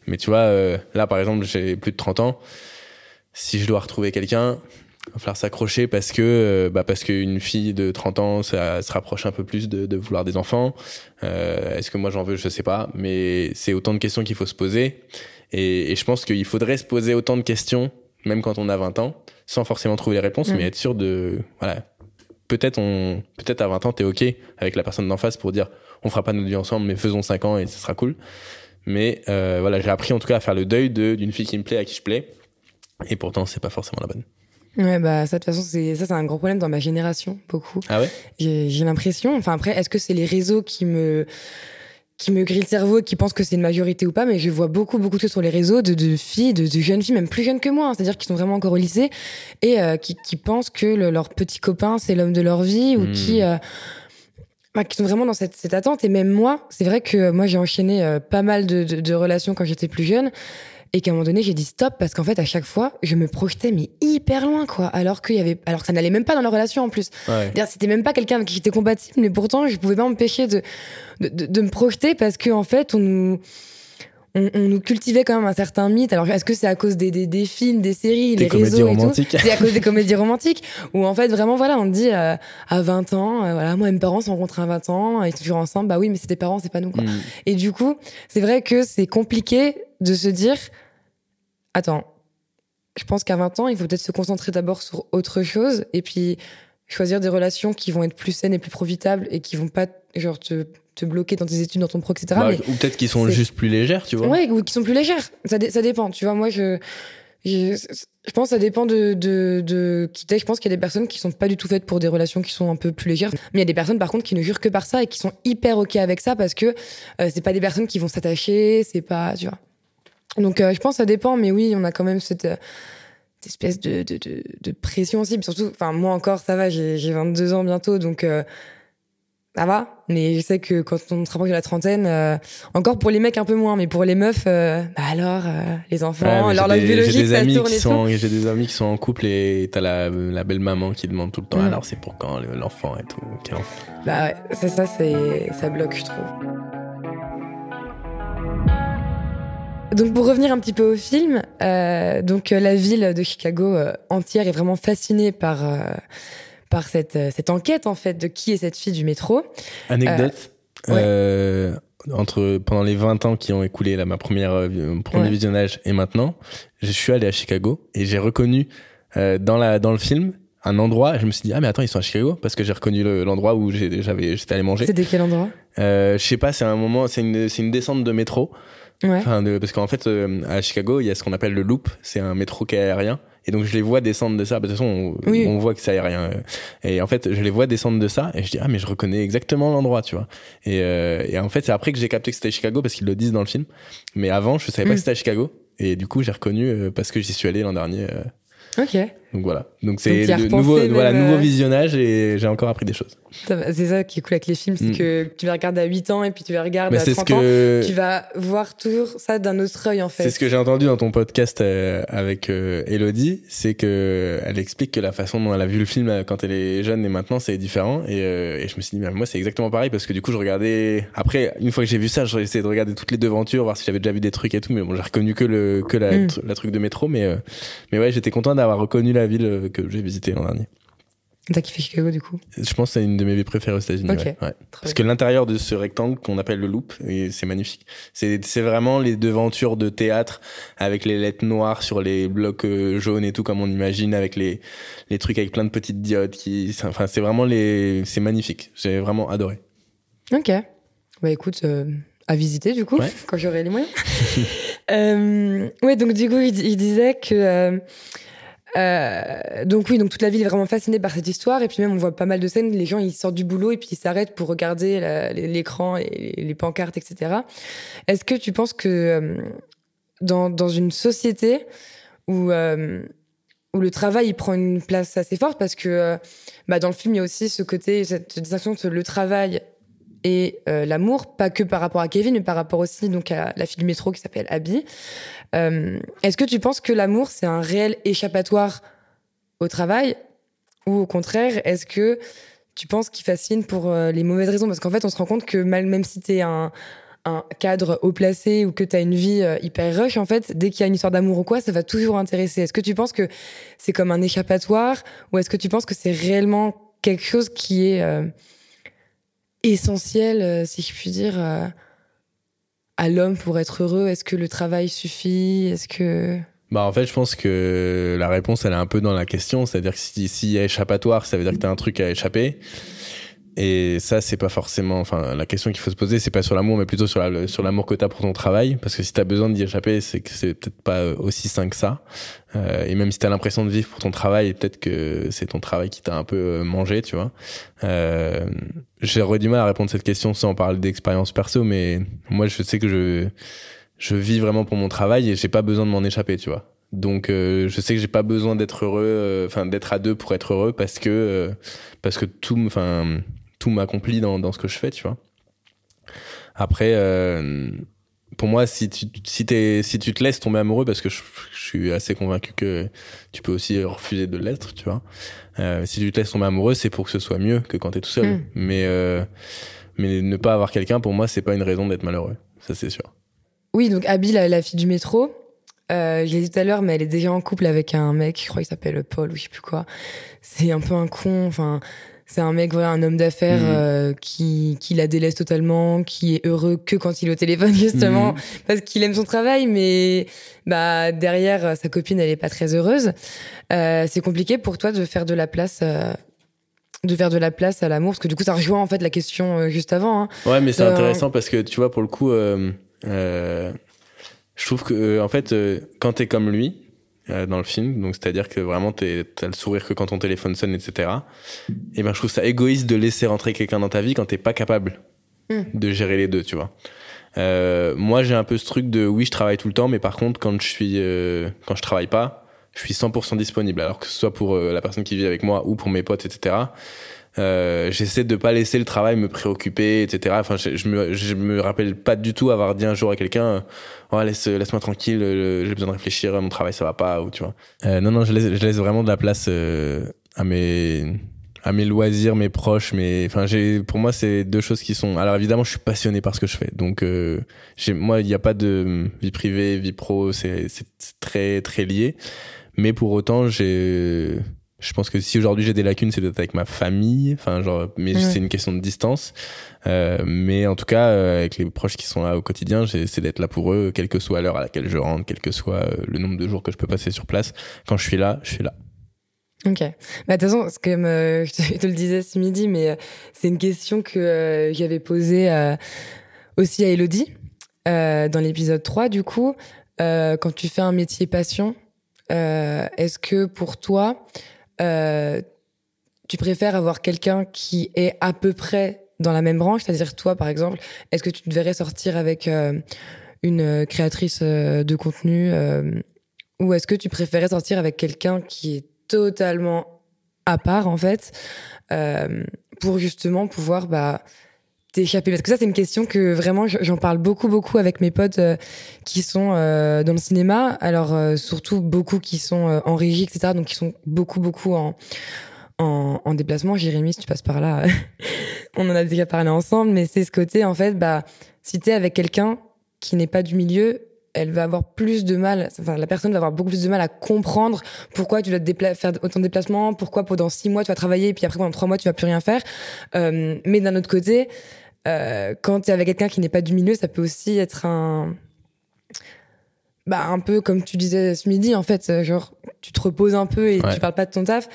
Mais tu vois, euh, là par exemple, j'ai plus de 30 ans. Si je dois retrouver quelqu'un, il va falloir s'accrocher parce que euh, bah parce qu'une fille de 30 ans ça se rapproche un peu plus de, de vouloir des enfants euh, est-ce que moi j'en veux? Je sais pas mais c'est autant de questions qu'il faut se poser et, et je pense qu'il faudrait se poser autant de questions même quand on a 20 ans sans forcément trouver les réponses Mm. mais être sûr de voilà. Peut-être on peut-être à 20 ans t'es ok avec la personne d'en face pour dire on fera pas notre vie ensemble mais faisons 5 ans et ce sera cool. Mais euh, voilà j'ai appris en tout cas à faire le deuil de d'une fille qui me plaît à qui je plais. Et pourtant c'est pas forcément la bonne. Ouais, bah ça de toute façon, c'est ça c'est un gros problème dans ma génération, beaucoup. ah ouais? J'ai j'ai l'impression, enfin après, est-ce que c'est les réseaux qui me qui me grillent le cerveau, et qui pensent que c'est une majorité ou pas, mais je vois beaucoup, beaucoup de choses sur les réseaux de, de filles, de, de jeunes filles, même plus jeunes que moi, hein, c'est-à-dire qui sont vraiment encore au lycée et euh, qui, qui pensent que le- leur petit copain c'est l'homme de leur vie ou Hmm. qui euh, bah, qui sont vraiment dans cette, cette attente. Et même moi, c'est vrai que moi j'ai enchaîné euh, pas mal de, de, de relations quand j'étais plus jeune. Et qu'à un moment donné, j'ai dit stop parce qu'en fait, à chaque fois, je me projetais mais hyper loin, quoi. Alors qu'il y avait, alors que ça n'allait même pas dans la relation en plus. ouais c'était même pas quelqu'un avec qui j'étais compatible, mais pourtant, je pouvais pas m'empêcher de, de, de, de me projeter parce que en fait, on nous, on, on nous cultivait quand même un certain mythe. Alors, est-ce que c'est à cause des, des, des films, des séries, Des les comédies réseaux et tout romantiques. C'est à cause des comédies romantiques où en fait, vraiment, voilà, on dit euh, à 20 ans, euh, voilà, moi, mes parents se sont rencontrés à 20 ans, ils sont toujours ensemble. Bah oui, mais c'est tes parents, c'est pas nous, quoi. Mm. Et du coup, c'est vrai que c'est compliqué de se dire attends, je pense qu'à 20 ans, il faut peut-être se concentrer d'abord sur autre chose et puis choisir des relations qui vont être plus saines et plus profitables et qui vont pas genre te, te bloquer dans tes études, dans ton pro, etc. Bah, mais Ou peut-être qu'ils sont juste plus légères, tu vois. ouais, ou qui sont plus légères. Ça, dé- ça dépend. Tu vois, moi, je, je, je pense que ça dépend de, de, de qui t'es. Je pense qu'il y a des personnes qui sont pas du tout faites pour des relations qui sont un peu plus légères. Mais il y a des personnes, par contre, qui ne jurent que par ça et qui sont hyper OK avec ça parce que euh, c'est pas des personnes qui vont s'attacher, c'est pas, tu vois. Donc, euh, je pense que ça dépend, mais oui, on a quand même cette, euh, cette espèce de, de, de, de pression aussi. Puis surtout, enfin, moi encore, ça va, j'ai j'ai 22 ans bientôt, donc euh, ça va. Mais je sais que quand on se rapproche de la trentaine, encore pour les mecs un peu moins, mais pour les meufs, bah alors, les enfants, Ouais, mais des- j'ai biologique, des ça amis tourne qui et tout. sont, j'ai des amis qui sont en couple et t'as la, la belle maman qui demande tout le temps Mm. alors c'est pour quand le- l'enfant et tout. Quel enfant? Bah ouais, ça, ça bloque, je trouve. Donc pour revenir un petit peu au film, euh, donc euh, la ville de Chicago euh, entière est vraiment fascinée par euh, par cette cette enquête en fait de qui est cette fille du métro. Anecdote. ouais. entre pendant les 20 ans qui ont écoulé là ma première mon premier Ouais. visionnage et maintenant, je suis allé à Chicago et j'ai reconnu dans la dans le film un endroit, je me suis dit ah mais attends, ils sont à Chicago parce que j'ai reconnu le- l'endroit où j'avais j'étais allé manger. C'était quel endroit? Euh, je sais pas, c'est un moment, c'est une c'est une descente de métro. Ouais. Enfin, de- parce qu'en fait, euh, à Chicago, il y a ce qu'on appelle le loop. C'est un métro qui est aérien. Et donc, je les vois descendre de ça. De toute façon, on, Oui. on voit que c'est aérien. Et en fait, je les vois descendre de ça. Et je dis, ah, mais je reconnais exactement l'endroit, tu vois. Et, euh, et en fait, c'est après que j'ai capté que c'était Chicago parce qu'ils le disent dans le film. Mais avant, je savais pas Mm. que c'était à Chicago. Et du coup, j'ai reconnu euh, parce que j'y suis allé l'an dernier. euh. Ok. Donc voilà. Donc c'est repensé nouveau, voilà, nouveau visionnage et j'ai encore appris des choses. C'est ça qui est cool avec les films, c'est Mm. que tu les regardes à 8 ans et puis tu les regardes Mais à c'est ce 30 ans. que Tu vas voir toujours ça d'un autre œil en fait. C'est ce que j'ai entendu dans ton podcast euh, avec euh, Elodie, c'est que elle explique que la façon dont elle a vu le film euh, quand elle est jeune et maintenant c'est différent. Et, et je me suis dit, mais moi c'est exactement pareil parce que du coup je regardais. Après, une fois que j'ai vu ça, j'ai essayé de regarder toutes les devantures, voir si j'avais déjà vu des trucs et tout. Mais bon, j'ai reconnu que le que la, Mm. la truc de métro. Mais mais ouais, j'étais content d'avoir reconnu la ville euh, que j'ai visitée l'an dernier. T'as kiffé Chicago du coup? Je pense que c'est une de mes villes préférées aux États-Unis. Ouais, ouais. Parce que l'intérieur de ce rectangle qu'on appelle le loop, c'est magnifique. C'est vraiment les devantures de théâtre avec les lettres noires sur les blocs euh, jaunes et tout comme on imagine avec les les trucs avec plein de petites diodes qui c'est- enfin c'est vraiment les c'est magnifique. J'ai vraiment adoré. Ok. Bah écoute, euh, à visiter du coup, Ouais. quand j'aurai les moyens. euh, ouais, donc du coup, il, il disait que. euh, euh, donc oui, donc toute la ville est vraiment fascinée par cette histoire. Et puis même on voit pas mal de scènes, les gens ils sortent du boulot et puis ils s'arrêtent pour regarder l'écran et les pancartes, etc. Est-ce que tu penses que euh, dans, une société où euh, où le travail il prend une place assez forte? Parce que bah, dans le film il y a aussi ce côté cette distinction entre le travail et euh, l'amour, pas que par rapport à Kevin, mais par rapport aussi donc à la fille du métro qui s'appelle Abby. Euh, Est-ce que tu penses que l'amour c'est un réel échappatoire au travail? Ou au contraire est-ce que tu penses qu'il fascine pour euh, les mauvaises raisons? Parce qu'en fait on se rend compte que même si t'es un un cadre haut placé ou que tu as une vie hyper rush, en fait, dès qu'il y a une histoire d'amour ou quoi, ça va toujours intéresser. Est-ce que tu penses que c'est comme un échappatoire? Ou est-ce que tu penses que c'est réellement quelque chose qui est essentiel, euh, si je puis dire, à l'homme pour être heureux? Est-ce que le travail suffit? Est-ce que... Bah en fait, je pense que la réponse, elle est un peu dans la question. C'est-à-dire que s'il si y a échappatoire, ça veut dire que tu as un truc à échapper. Et ça, c'est pas forcément. Enfin, la question qu'il faut se poser, c'est pas sur l'amour, mais plutôt sur la, sur l'amour que t'as pour ton travail. Parce que si t'as besoin d'y échapper, c'est que c'est peut-être pas aussi sain que ça. Euh, et même si t'as l'impression de vivre pour ton travail, peut-être que c'est ton travail qui t'a un peu euh, mangé, tu vois. Euh, J'aurais du mal à répondre à cette question sans parler d'expérience perso, mais moi, je sais que je je vis vraiment pour mon travail et j'ai pas besoin de m'en échapper, tu vois. Donc euh, je sais que j'ai pas besoin d'être heureux, euh, enfin d'être à deux pour être heureux parce que euh, parce que tout, enfin tout m'accomplit dans, dans ce que je fais, tu vois. Après, euh, pour moi, si tu, si, es, si tu te laisses tomber amoureux, parce que je, je suis assez convaincu que tu peux aussi refuser de l'être, tu vois. Euh, si tu te laisses tomber amoureux, c'est pour que ce soit mieux que quand tu es tout seul. Mm. Mais, euh, mais ne pas avoir quelqu'un, pour moi, c'est pas une raison d'être malheureux. Ça, c'est sûr. Oui, donc Abby, la, la fille du métro, euh, je l'ai dit tout à l'heure, mais elle est déjà en couple avec un mec, je crois qu'il s'appelle Paul ou je sais plus quoi. C'est un peu un con. Enfin, c'est un mec, voilà, un homme d'affaires mhm. euh, qui, qui la délaisse totalement, qui est heureux que quand il est au téléphone justement, mhm. parce qu'il aime son travail, mais bah derrière sa copine, elle est pas très heureuse. Euh, c'est compliqué pour toi de faire de la place. Euh, de faire de la place à l'amour parce que du coup ça rejoint en fait la question juste avant hein. ouais mais c'est intéressant parce que tu vois pour le coup je trouve que en fait quand t'es comme lui dans le film. Donc, c'est-à-dire que vraiment, t'as le sourire que quand ton téléphone sonne, etc. Et ben, je trouve ça égoïste de laisser rentrer quelqu'un dans ta vie quand t'es pas capable hmm. de gérer les deux, tu vois. Euh, moi, j'ai un peu ce truc de oui, je travaille tout le temps, mais par contre, quand je suis, euh, quand je travaille pas, je suis 100% disponible. Alors que ce soit pour euh, la personne qui vit avec moi ou pour mes potes, etc. Euh, j'essaie de pas laisser le travail me préoccuper, etc. Enfin, je, je, me, je me rappelle pas du tout avoir dit un jour à quelqu'un, oh, laisse, laisse-moi tranquille, euh, j'ai besoin de réfléchir, mon travail ça va pas, ou tu vois. Euh, non, non, je laisse, je laisse vraiment de la place euh, à mes à mes loisirs, mes proches, mais enfin j'ai pour moi c'est deux choses qui sont alors évidemment je suis passionné par ce que je fais. Donc euh, j'ai moi il n'y a pas de vie privée, vie pro, c'est c'est très très lié. Mais pour autant, j'ai je pense que si aujourd'hui j'ai des lacunes, c'est peut-être avec ma famille. Enfin, genre, mais c'est une question de distance. Euh, mais en tout cas, euh, avec les proches qui sont là au quotidien, j'essaie d'être là pour eux, quelle que soit l'heure à laquelle je rentre, quel que soit euh, le nombre de jours que je peux passer sur place. Quand je suis là, je suis là. Ok. Bah, de toute façon, comme euh, je te le disais ce midi, mais c'est une question que j'avais posée aussi à Elodie dans l'épisode 3, du coup. quand tu fais un métier passion, est-ce que pour toi, euh, tu préfères avoir quelqu'un qui est à peu près dans la même branche, c'est-à-dire toi par exemple, est-ce que tu te verrais sortir avec euh, une créatrice euh, de contenu ou est-ce que tu préférais sortir avec quelqu'un qui est totalement à part en fait pour justement pouvoir bah t'échapper Parce que ça, c'est une question que vraiment, j'en parle beaucoup, beaucoup avec mes potes euh, qui sont euh, dans le cinéma. Alors, euh, surtout beaucoup qui sont en régie, etc. Donc, qui sont beaucoup, beaucoup en, en, en déplacement. Jérémy, si tu passes par là, on en a déjà parlé ensemble. Mais c'est ce côté, en fait, bah, si t'es avec quelqu'un qui n'est pas du milieu, elle va avoir plus de mal, enfin la personne va avoir beaucoup plus de mal à comprendre pourquoi tu dois faire autant de déplacements, pourquoi pendant six mois tu vas travailler et puis après pendant trois mois tu vas plus rien faire. Mais d'un autre côté, euh, quand tu es avec quelqu'un qui n'est pas du milieu, ça peut aussi être un bah un peu comme tu disais ce midi en fait, euh, genre tu te reposes un peu et tu parles pas de ton taf.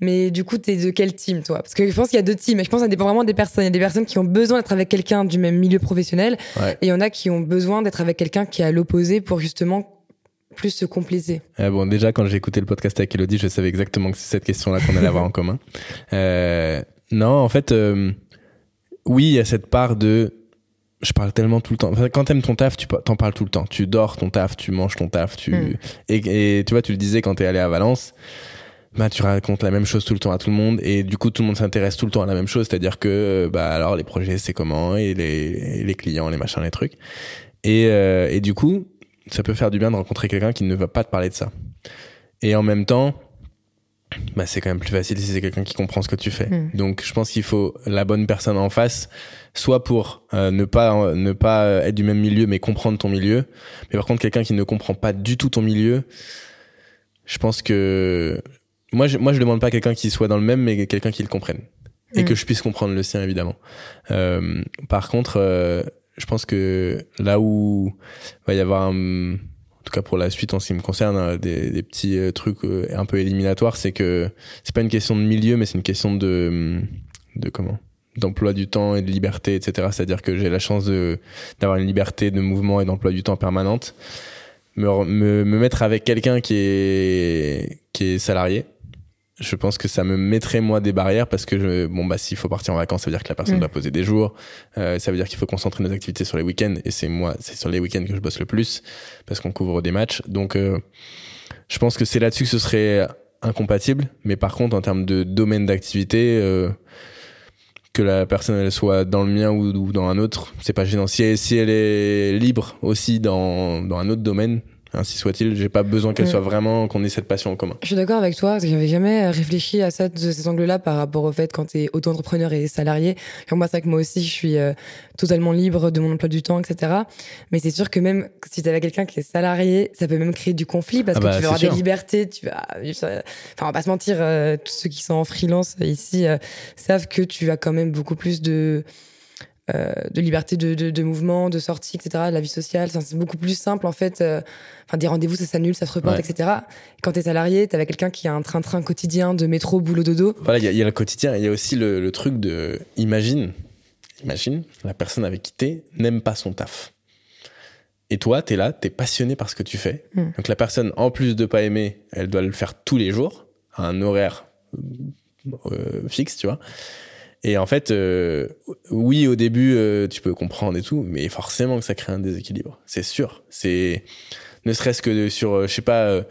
Mais du coup, t'es de quel team, toi? Parce que je pense qu'il y a deux teams. Et je pense que ça dépend vraiment des personnes. Il y a des personnes qui ont besoin d'être avec quelqu'un du même milieu professionnel. Et il y en a qui ont besoin d'être avec quelqu'un qui est à l'opposé pour justement plus se compléter. Euh, bon, déjà, quand j'ai écouté le podcast avec Elodie, je savais exactement que c'est cette question-là qu'on allait avoir en commun. Euh, non, en fait, euh, oui, il y a cette part de je parle tellement tout le temps. Enfin, quand t'aimes ton taf, tu t'en parles tout le temps. Tu dors ton taf, tu manges ton taf, tu hmm. et, et, tu vois, tu le disais quand t'es allé à Valence bah tu racontes la même chose tout le temps à tout le monde et du coup tout le monde s'intéresse tout le temps à la même chose, c'est-à-dire que bah alors les projets c'est comment et les, les clients, les machins, les trucs. Et, euh, et du coup, ça peut faire du bien de rencontrer quelqu'un qui ne va pas te parler de ça. Et en même temps, bah c'est quand même plus facile si c'est quelqu'un qui comprend ce que tu fais. Mm. Donc je pense qu'il faut la bonne personne en face, soit pour euh, ne pas ne pas être du même milieu mais comprendre ton milieu. Mais par contre quelqu'un qui ne comprend pas du tout ton milieu, je pense que moi je, moi je demande pas quelqu'un qui soit dans le même mais quelqu'un qui le comprenne et Mm. que je puisse comprendre le sien évidemment. Euh, par contre euh, je pense que là où va y avoir un, tout cas pour la suite en ce qui me concerne euh, des, petits euh, trucs euh, un peu éliminatoires c'est que c'est pas une question de milieu mais c'est une question de de comment? D'emploi du temps et de liberté etc c'est à dire que j'ai la chance d'avoir une liberté de mouvement et d'emploi du temps permanente. Me, me, me mettre avec quelqu'un qui est qui est salarié je pense que ça me mettrait moi des barrières parce que je, bon bah s'il faut partir en vacances ça veut dire que la personne Mm. doit poser des jours. Euh, ça veut dire qu'il faut concentrer nos activités sur les week-ends et c'est moi c'est sur les week-ends que je bosse le plus parce qu'on couvre des matchs. Donc euh, je pense que c'est là-dessus que ce serait incompatible. Mais par contre en termes de domaine d'activité euh, que la personne elle soit dans le mien ou, ou dans un autre c'est pas gênant. Si elle, si elle est libre aussi dans, dans un autre domaine ainsi soit-il j'ai pas besoin qu'elle Mm. soit vraiment qu'on ait cette passion en commun Je suis d'accord avec toi, parce que j'avais jamais réfléchi à ça de cet angle-là par rapport au fait quand tu es auto-entrepreneur et salarié. Genre moi, c'est vrai que moi aussi, je suis euh, totalement libre de mon emploi du temps, etc. Mais c'est sûr que même si tu avais quelqu'un qui est salarié, ça peut même créer du conflit parce Ah que bah, tu vas avoir sûr. des libertés, tu vas... Enfin, on va pas se mentir, euh, tous ceux qui sont en freelance ici euh, savent que tu as quand même beaucoup plus de... euh, de liberté de, de, de mouvement, de sortie, etc., de la vie sociale. Enfin, c'est beaucoup plus simple, en fait. euh, Enfin, des rendez-vous, ça s'annule, ça se reporte, Ouais. etc. Quand t'es salarié, t'es avec quelqu'un qui a un train-train quotidien de métro, boulot, dodo. voilà il y, a- il y a le quotidien il y a aussi le, le truc de imagine imagine la personne avec qui t'es n'aime pas son taf et toi t'es là t'es passionné par ce que tu fais Mm. donc la personne en plus de pas aimer elle doit le faire tous les jours à un horaire euh, fixe tu vois et en fait euh, oui au début euh, tu peux comprendre et tout mais forcément que ça crée un déséquilibre c'est sûr. C'est ne serait-ce que sur euh, je sais pas euh,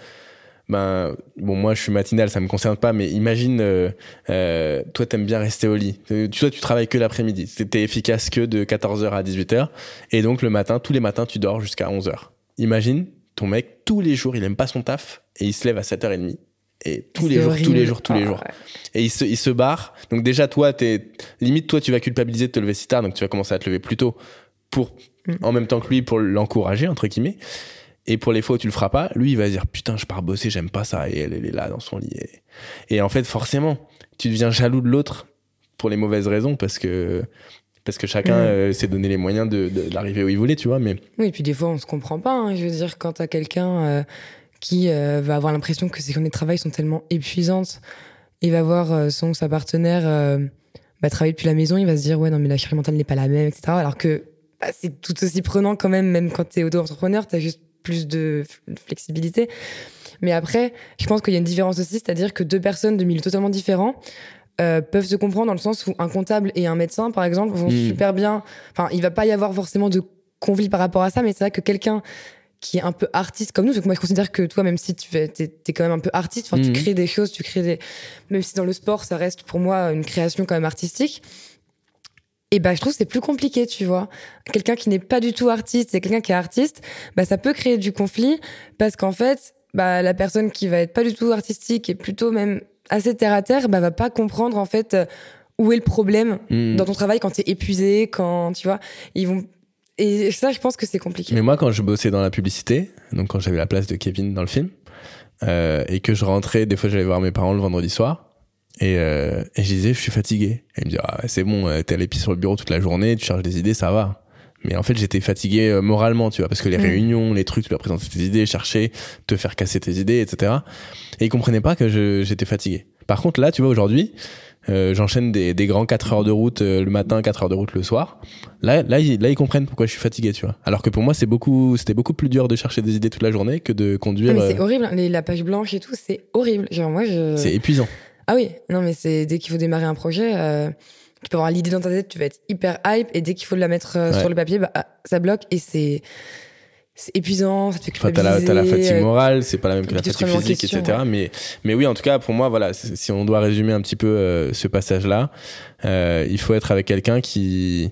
ben bon moi je suis matinal ça me concerne pas mais imagine euh, euh, toi t'aimes bien rester au lit. Tu vois tu travailles que l'après-midi. T'es efficace que de 14h à 18h et donc le matin tous les matins tu dors jusqu'à 11h imagine ton mec tous les jours il aime pas son taf et il se lève à 7h30 et tous les jours tous les jours tous les Ah, jours et il se, il se barre. Donc déjà, toi, t'es limite, toi, tu vas culpabiliser de te lever si tard, donc tu vas commencer à te lever plus tôt pour, Mm. en même temps que lui, pour l'encourager entre guillemets. Et pour les fois où tu le feras pas, lui, il va dire putain, je pars bosser, j'aime pas ça, et elle, elle est là dans son lit. Et, et en fait, forcément, tu deviens jaloux de l'autre pour les mauvaises raisons parce que parce que chacun euh, s'est donné les moyens de- d'arriver où il voulait, tu vois. Mais Oui, et puis des fois, on se comprend pas. hein. Je veux dire, quand t'as quelqu'un euh, qui euh, va avoir l'impression que ses journées de travail sont tellement épuisantes, il va voir euh, son ou sa partenaire euh, bah, travailler depuis la maison, il va se dire, ouais, non, mais la charge mentale n'est pas la même, etc. Alors que bah, c'est tout aussi prenant quand même, même quand t'es auto-entrepreneur, t'as juste plus de flexibilité. Mais après, je pense qu'il y a une différence aussi, c'est-à-dire que deux personnes de milieux totalement différents euh, peuvent se comprendre dans le sens où un comptable et un médecin, par exemple, vont Mm. super bien. Enfin, il va pas y avoir forcément de conflit par rapport à ça, mais c'est vrai que quelqu'un qui est un peu artiste comme nous, parce que moi je considère que toi, même si tu fais, t'es quand même un peu artiste, enfin, Mhm. tu crées des choses, tu crées des, même si dans le sport ça reste pour moi une création quand même artistique. Et bah je trouve que c'est plus compliqué, tu vois. Quelqu'un qui n'est pas du tout artiste et quelqu'un qui est artiste, bah ça peut créer du conflit parce qu'en fait, bah la personne qui va être pas du tout artistique et plutôt même assez terre à terre, bah va pas comprendre en fait euh, où est le problème Mm. dans ton travail quand t'es épuisé, quand tu vois, ils vont et ça je pense que c'est compliqué. Mais moi, quand je bossais dans la publicité, donc quand j'avais la place de Kevin dans le film, euh, et que je rentrais, des fois j'allais voir mes parents le vendredi soir, et, euh, et je disais, je suis fatigué. Et ils me disaient, ah, c'est bon, euh, t'es à l'épi sur le bureau toute la journée, tu charges des idées, ça va. Mais en fait, j'étais fatigué euh, moralement, tu vois, parce que les Mm. réunions, les trucs, tu dois présenter tes idées, chercher, te faire casser tes idées, etc. Et ils comprenaient pas que j'étais fatigué. Par contre, là, tu vois, aujourd'hui, euh, j'enchaîne des, des grands 4 heures de route euh, le matin, 4 heures de route le soir. Là, là, ils, là, ils comprennent pourquoi je suis fatigué, tu vois. Alors que pour moi, c'est beaucoup, c'était beaucoup plus dur de chercher des idées toute la journée que de Ah, conduire. mais c'est euh, horrible, hein. les, la page blanche et tout, c'est horrible. Genre moi je c'est épuisant. Ah oui, non mais c'est dès qu'il faut démarrer un projet, euh, tu peux avoir l'idée dans ta tête, tu vas être hyper hype et dès qu'il faut la mettre Ouais. sur le papier, bah ah, ça bloque et c'est c'est épuisant, ça te fait Enfin, t'as culpabiliser. la, la fatigue euh, morale, c'est pas la même que la fatigue physique, question, etc. Mais, mais oui, en tout cas, pour moi, voilà, si on doit résumer un petit peu euh, ce passage-là, euh, il faut être avec quelqu'un qui.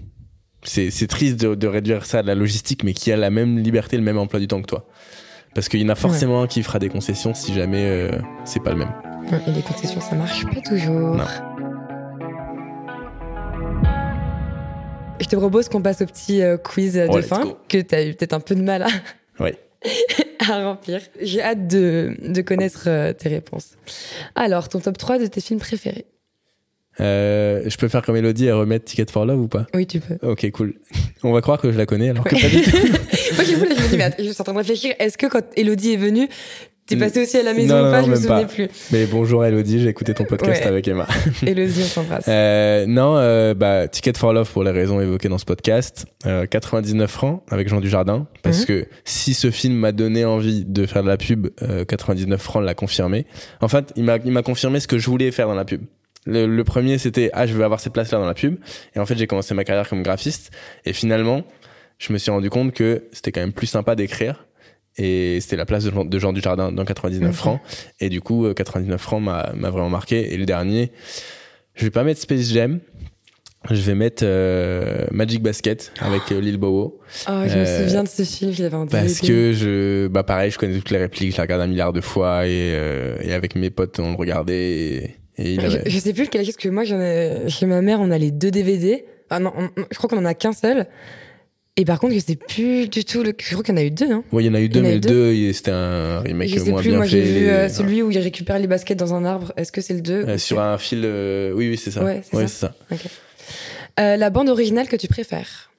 C'est, c'est triste de, de réduire ça à la logistique, mais qui a la même liberté, le même emploi du temps que toi. Parce qu'il y en a forcément un qui fera des concessions si jamais euh, c'est pas le même. Et les concessions, ça marche pas toujours. Non. Je te propose qu'on passe au petit euh, quiz de Oh, let's fin que tu as eu peut-être un peu de mal à, remplir. J'ai hâte de, de connaître euh, tes réponses. Alors, ton top 3 de tes films préférés Euh, je peux faire comme Elodie et remettre Ticket for Love ou pas? Oui, tu peux. Ok, cool. On va croire que je la connais alors que pas du tout. Moi, j'ai voulu, je me dis, mais attends, je suis en train de réfléchir. Est-ce que quand Elodie est venue, t'es passé aussi à la maison Non, ou pas non, Je me souvenais pas. plus. Mais bonjour Elodie, j'ai écouté ton podcast Ouais. avec Emma. Elodie, on s'embrasse. Euh, non, euh, bah, Ticket for Love pour les raisons évoquées dans ce podcast. Euh, 99 francs avec Jean Dujardin. Parce Mhm. que si ce film m'a donné envie de faire de la pub, euh, 99 francs l'a confirmé. En fait, il m'a, il m'a confirmé ce que je voulais faire dans la pub. Le, le premier, c'était, ah, je veux avoir cette place-là dans la pub. Et en fait, j'ai commencé ma carrière comme graphiste. Et finalement, je me suis rendu compte que c'était quand même plus sympa d'écrire. Et c'était la place de, Jean- Dujardin dans 99 Ok. francs. Et du coup, euh, 99 francs m'a, vraiment marqué. Et le dernier, je vais pas mettre Space Jam. Je vais mettre euh, Magic Basket avec euh, Lil Bowo. Oh, je me euh, souviens de ce film, je l'avais en Parce que je, bah pareil, je connais toutes les répliques, je l'ai regardé un milliard de fois et, euh, et avec mes potes, on le regardait et, et il Je, avait... je sais plus est, parce que moi, j'en ai, chez ma mère, on a les deux DVD. Ah non, on- je crois qu'on en a qu'un seul. Et par contre, je sais plus du tout. Le... Je crois qu'il y en a eu deux. Hein. Oui, il y en a eu deux, mais le deux, c'était un remake je sais moins plus, bien moi j'ai vu euh, celui où il récupère les baskets dans un arbre. Est-ce que c'est le 2 euh, sur un fil, euh, oui, oui, c'est ça. Ouais, c'est ça. c'est ça. La bande originale que tu préfères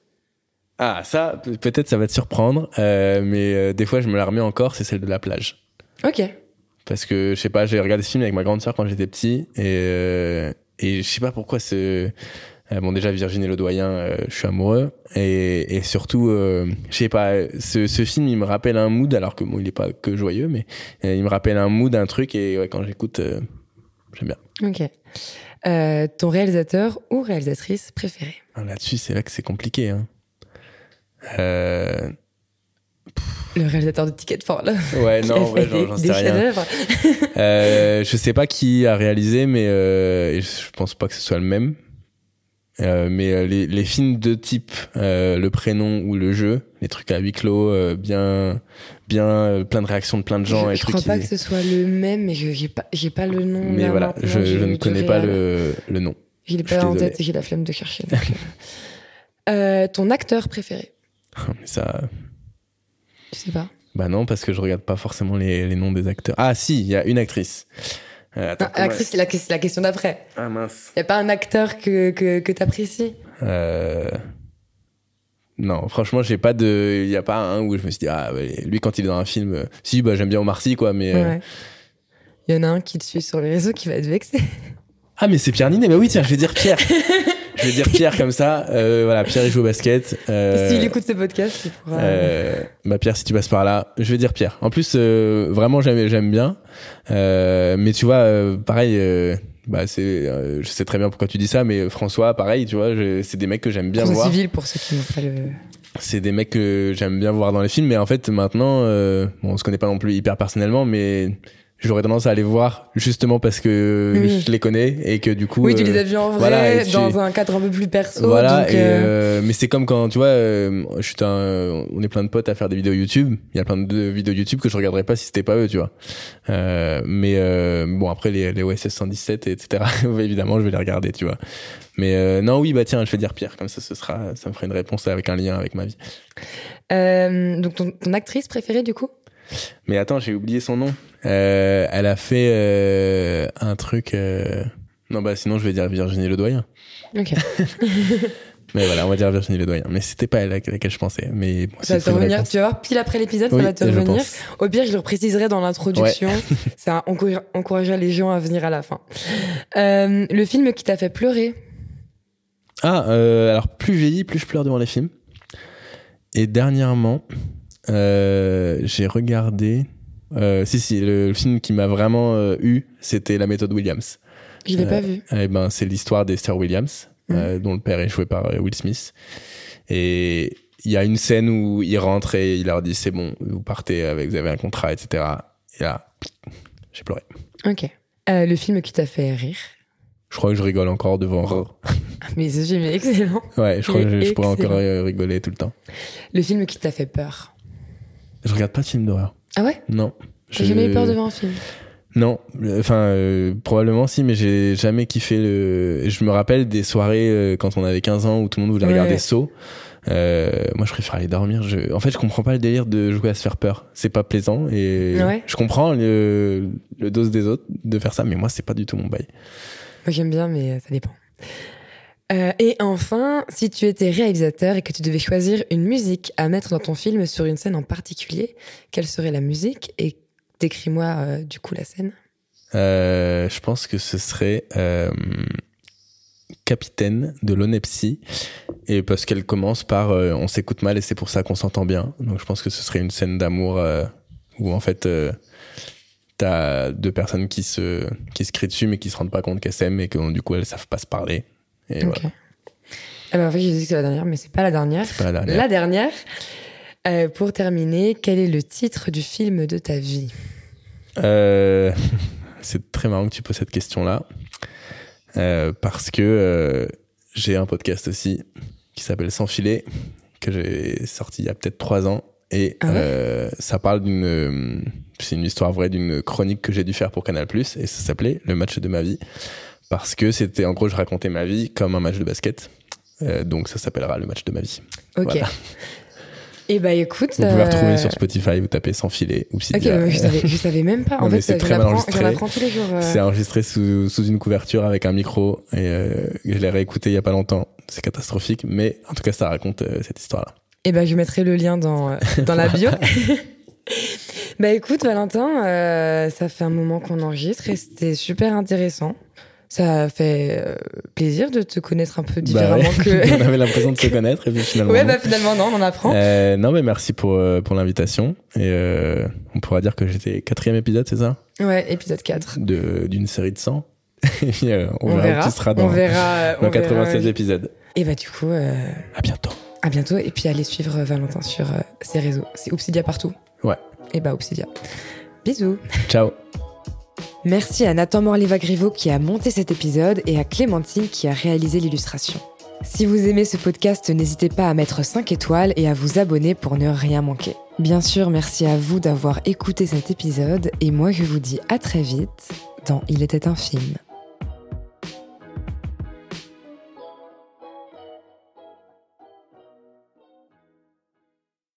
Ah, ça, pe- peut-être ça va te surprendre, mais des fois, je me la remets encore, c'est celle de la plage. Ok. Parce que, je sais pas, j'ai regardé ce film avec ma grande sœur quand j'étais petit, et, et je sais pas pourquoi ce... euh, bon, déjà, Virginie Ledoyen, euh, je suis amoureux, et, et surtout, euh, je sais pas, ce, ce film, il me rappelle un mood, alors que bon, il est pas que joyeux, mais il me rappelle un mood, un truc, et ouais, quand j'écoute, j'aime bien. Ok. Euh, ton réalisateur ou réalisatrice préférée? Ah, Là-dessus, c'est là que c'est compliqué, hein. Euh, Le réalisateur de Ticket for Love. ouais, non, fait j'en sais rien. Euh, je sais pas qui a réalisé, mais et je pense pas que ce soit le même. Euh, mais euh, les, les films de type euh, le prénom ou le jeu, les trucs à huis clos, euh, bien, bien, plein de réactions de plein de gens, je et je crois qui- pas que ce soit le même, mais je j'ai pas, j'ai pas le nom. Mais là, voilà, je, ne connais pas le, le nom. Je l'ai pas en désolé. tête et j'ai la flemme de chercher. ton acteur préféré? Mais ça, Je sais pas. bah non, parce que je regarde pas forcément les, les noms des acteurs. Ah si, il y a une actrice. Euh, attends, Non, comment actrice, c'est la, question d'après. Ah mince. Y a pas un acteur que, que, que t'apprécies? Euh... Non, franchement, j'ai pas de. Il y a pas un où je me suis dit, ah, lui, quand il est dans un film, euh, si, bah, j'aime bien Omar Sy, quoi, mais. euh, Ouais. Il y en a un qui te suit sur les réseaux qui va être vexé. Ah, mais c'est Pierre Ninet, mais oui, tiens, je vais dire Pierre. je vais dire Pierre comme ça. Euh, voilà, Pierre, il joue au basket. Euh, S'il écoute ce podcast, il pourra. euh, bah Pierre, si tu passes par là, je vais dire Pierre. En plus, euh, vraiment, j'aime, j'aime bien. Euh, mais tu vois, euh, pareil, euh, bah c'est, euh, je sais très bien pourquoi tu dis ça, mais François, pareil, tu vois, c'est des mecs que j'aime bien François voir. civil pour ceux qui n'ont pas le. c'est des mecs que j'aime bien voir dans les films mais en fait maintenant euh, bon, on se connaît pas non plus hyper personnellement mais j'aurais tendance à aller voir justement parce que Oui. je les connais et que du coup Oui, tu euh, les as vus en vrai, voilà, et tu- dans un cadre un peu plus perso. voilà donc, et, euh, euh, mais c'est comme quand tu vois euh, je suis un, on est plein de potes à faire des vidéos YouTube il y a plein de vidéos YouTube que je regarderais pas si c'était pas eux tu vois mais bon après les, les OSS 117 etc évidemment je vais les regarder tu vois mais non oui bah tiens je vais dire Pierre comme ça ce sera ça me fera une réponse avec un lien avec ma vie donc, ton, ton actrice préférée, du coup? Mais attends, j'ai oublié son nom. Euh, elle a fait euh, un truc. euh, Non, bah sinon, je vais dire Virginie Ledoyen. Ok. Mais voilà, on va dire Virginie Ledoyen. Mais c'était pas elle à laquelle je pensais. Mais bon, Ça va te revenir, réponse. tu vas voir, pile après l'épisode, Oui, ça va te je revenir. pense. Au pire, je le préciserai dans l'introduction. ça encourage- encouragera les gens à venir à la fin. Euh, le film qui t'a fait pleurer Ah, euh, alors plus je vieillis, plus je pleure devant les films. Et dernièrement, j'ai regardé. Euh, si, si, le, le film qui m'a vraiment euh, eu, c'était La méthode Williams. Je l'ai Euh, pas vu. Eh ben, c'est l'histoire des sœurs Williams, euh, dont le père est joué par euh, Will Smith. Et il y a une scène où il rentre et il leur dit c'est bon, vous partez avec, vous avez un contrat, etc. Et là, j'ai pleuré. Ok. Euh, le film qui t'a fait rire? Je crois que je rigole encore devant. Mais ce film est excellent. Ouais, je crois que je, je pourrais encore euh, rigoler tout le temps. Le film qui t'a fait peur? Je regarde pas de films d'horreur. Ah ouais? Non. Je- jamais eu peur devant un film? Non, enfin euh, probablement si, mais j'ai jamais kiffé le. Je me rappelle des soirées euh, quand on avait 15 ans où tout le monde voulait Ouais. regarder Saw. Euh, moi, je préfère aller dormir. Je... En fait, je comprends pas le délire de jouer à se faire peur. C'est pas plaisant et Ouais. je comprends le, le dose des autres de faire ça, mais moi, c'est pas du tout mon bail. Moi j'aime bien, mais ça dépend. Euh, et enfin, si tu étais réalisateur et que tu devais choisir une musique à mettre dans ton film sur une scène en particulier, quelle serait la musique Et décris-moi euh, du coup la scène. Euh, je pense que ce serait Capitaine de l'Onepsie et parce qu'elle commence par on s'écoute mal et c'est pour ça qu'on s'entend bien. Donc je pense que ce serait une scène d'amour où en fait t'as deux personnes qui se qui se crient dessus mais qui se rendent pas compte qu'elles s'aiment et que du coup elles savent pas se parler. Et voilà, Eh ben, en fait, j'ai dit que c'est la dernière, mais c'est pas la dernière. c'est pas la dernière. La dernière. Euh, pour terminer, quel est le titre du film de ta vie? Euh, c'est très marrant que tu poses cette question-là. Euh, parce que j'ai un podcast aussi qui s'appelle Sans filet, que j'ai sorti il y a peut-être trois ans. Et Ah ouais? ça parle d'une. C'est une histoire vraie d'une chronique que j'ai dû faire pour Canal. Et ça s'appelait Le match de ma vie. Parce que c'était. En gros, je racontais ma vie comme un match de basket. Euh, donc ça s'appellera Le match de ma vie. Ok. Voilà. Et bah écoute. Vous pouvez euh, retrouver sur Spotify, vous tapez Sans filet ou Ok, bah, je, savais, je savais même pas. En Non, fait, c'est très mal enregistré. Tous les jours. euh. C'est enregistré sous, sous une couverture avec un micro et euh, je l'ai réécouté il y a pas longtemps. C'est catastrophique, mais en tout cas, ça raconte cette histoire-là. Et ben, je mettrai le lien dans, dans la bio. bah écoute, Valentin, ça fait un moment qu'on enregistre et c'était super intéressant. Ça fait euh, plaisir de te connaître un peu différemment Bah ouais. que. on avait l'impression de se connaître et puis finalement. ouais, bah finalement, non, on en apprend. Euh, non, mais merci pour, euh, pour l'invitation. Et euh, on pourra dire que j'étais quatrième épisode, c'est ça? Ouais, épisode 4. De- D'une série de 100. et puis, euh, on, On verra, verra. où tu seras on dans, verra. dans on verra. 96 épisodes. Et bah du coup, À bientôt. à bientôt. Et puis allez suivre Valentin sur ses réseaux. C'est Obsidia partout. Ouais. Et bah Obsidia. Bisous. Ciao. Merci à Nathan Morliva-Griveau qui a monté cet épisode et à Clémentine qui a réalisé l'illustration. Si vous aimez ce podcast, n'hésitez pas à mettre 5 étoiles et à vous abonner pour ne rien manquer. Bien sûr, merci à vous d'avoir écouté cet épisode et moi je vous dis à très vite dans Il était un film.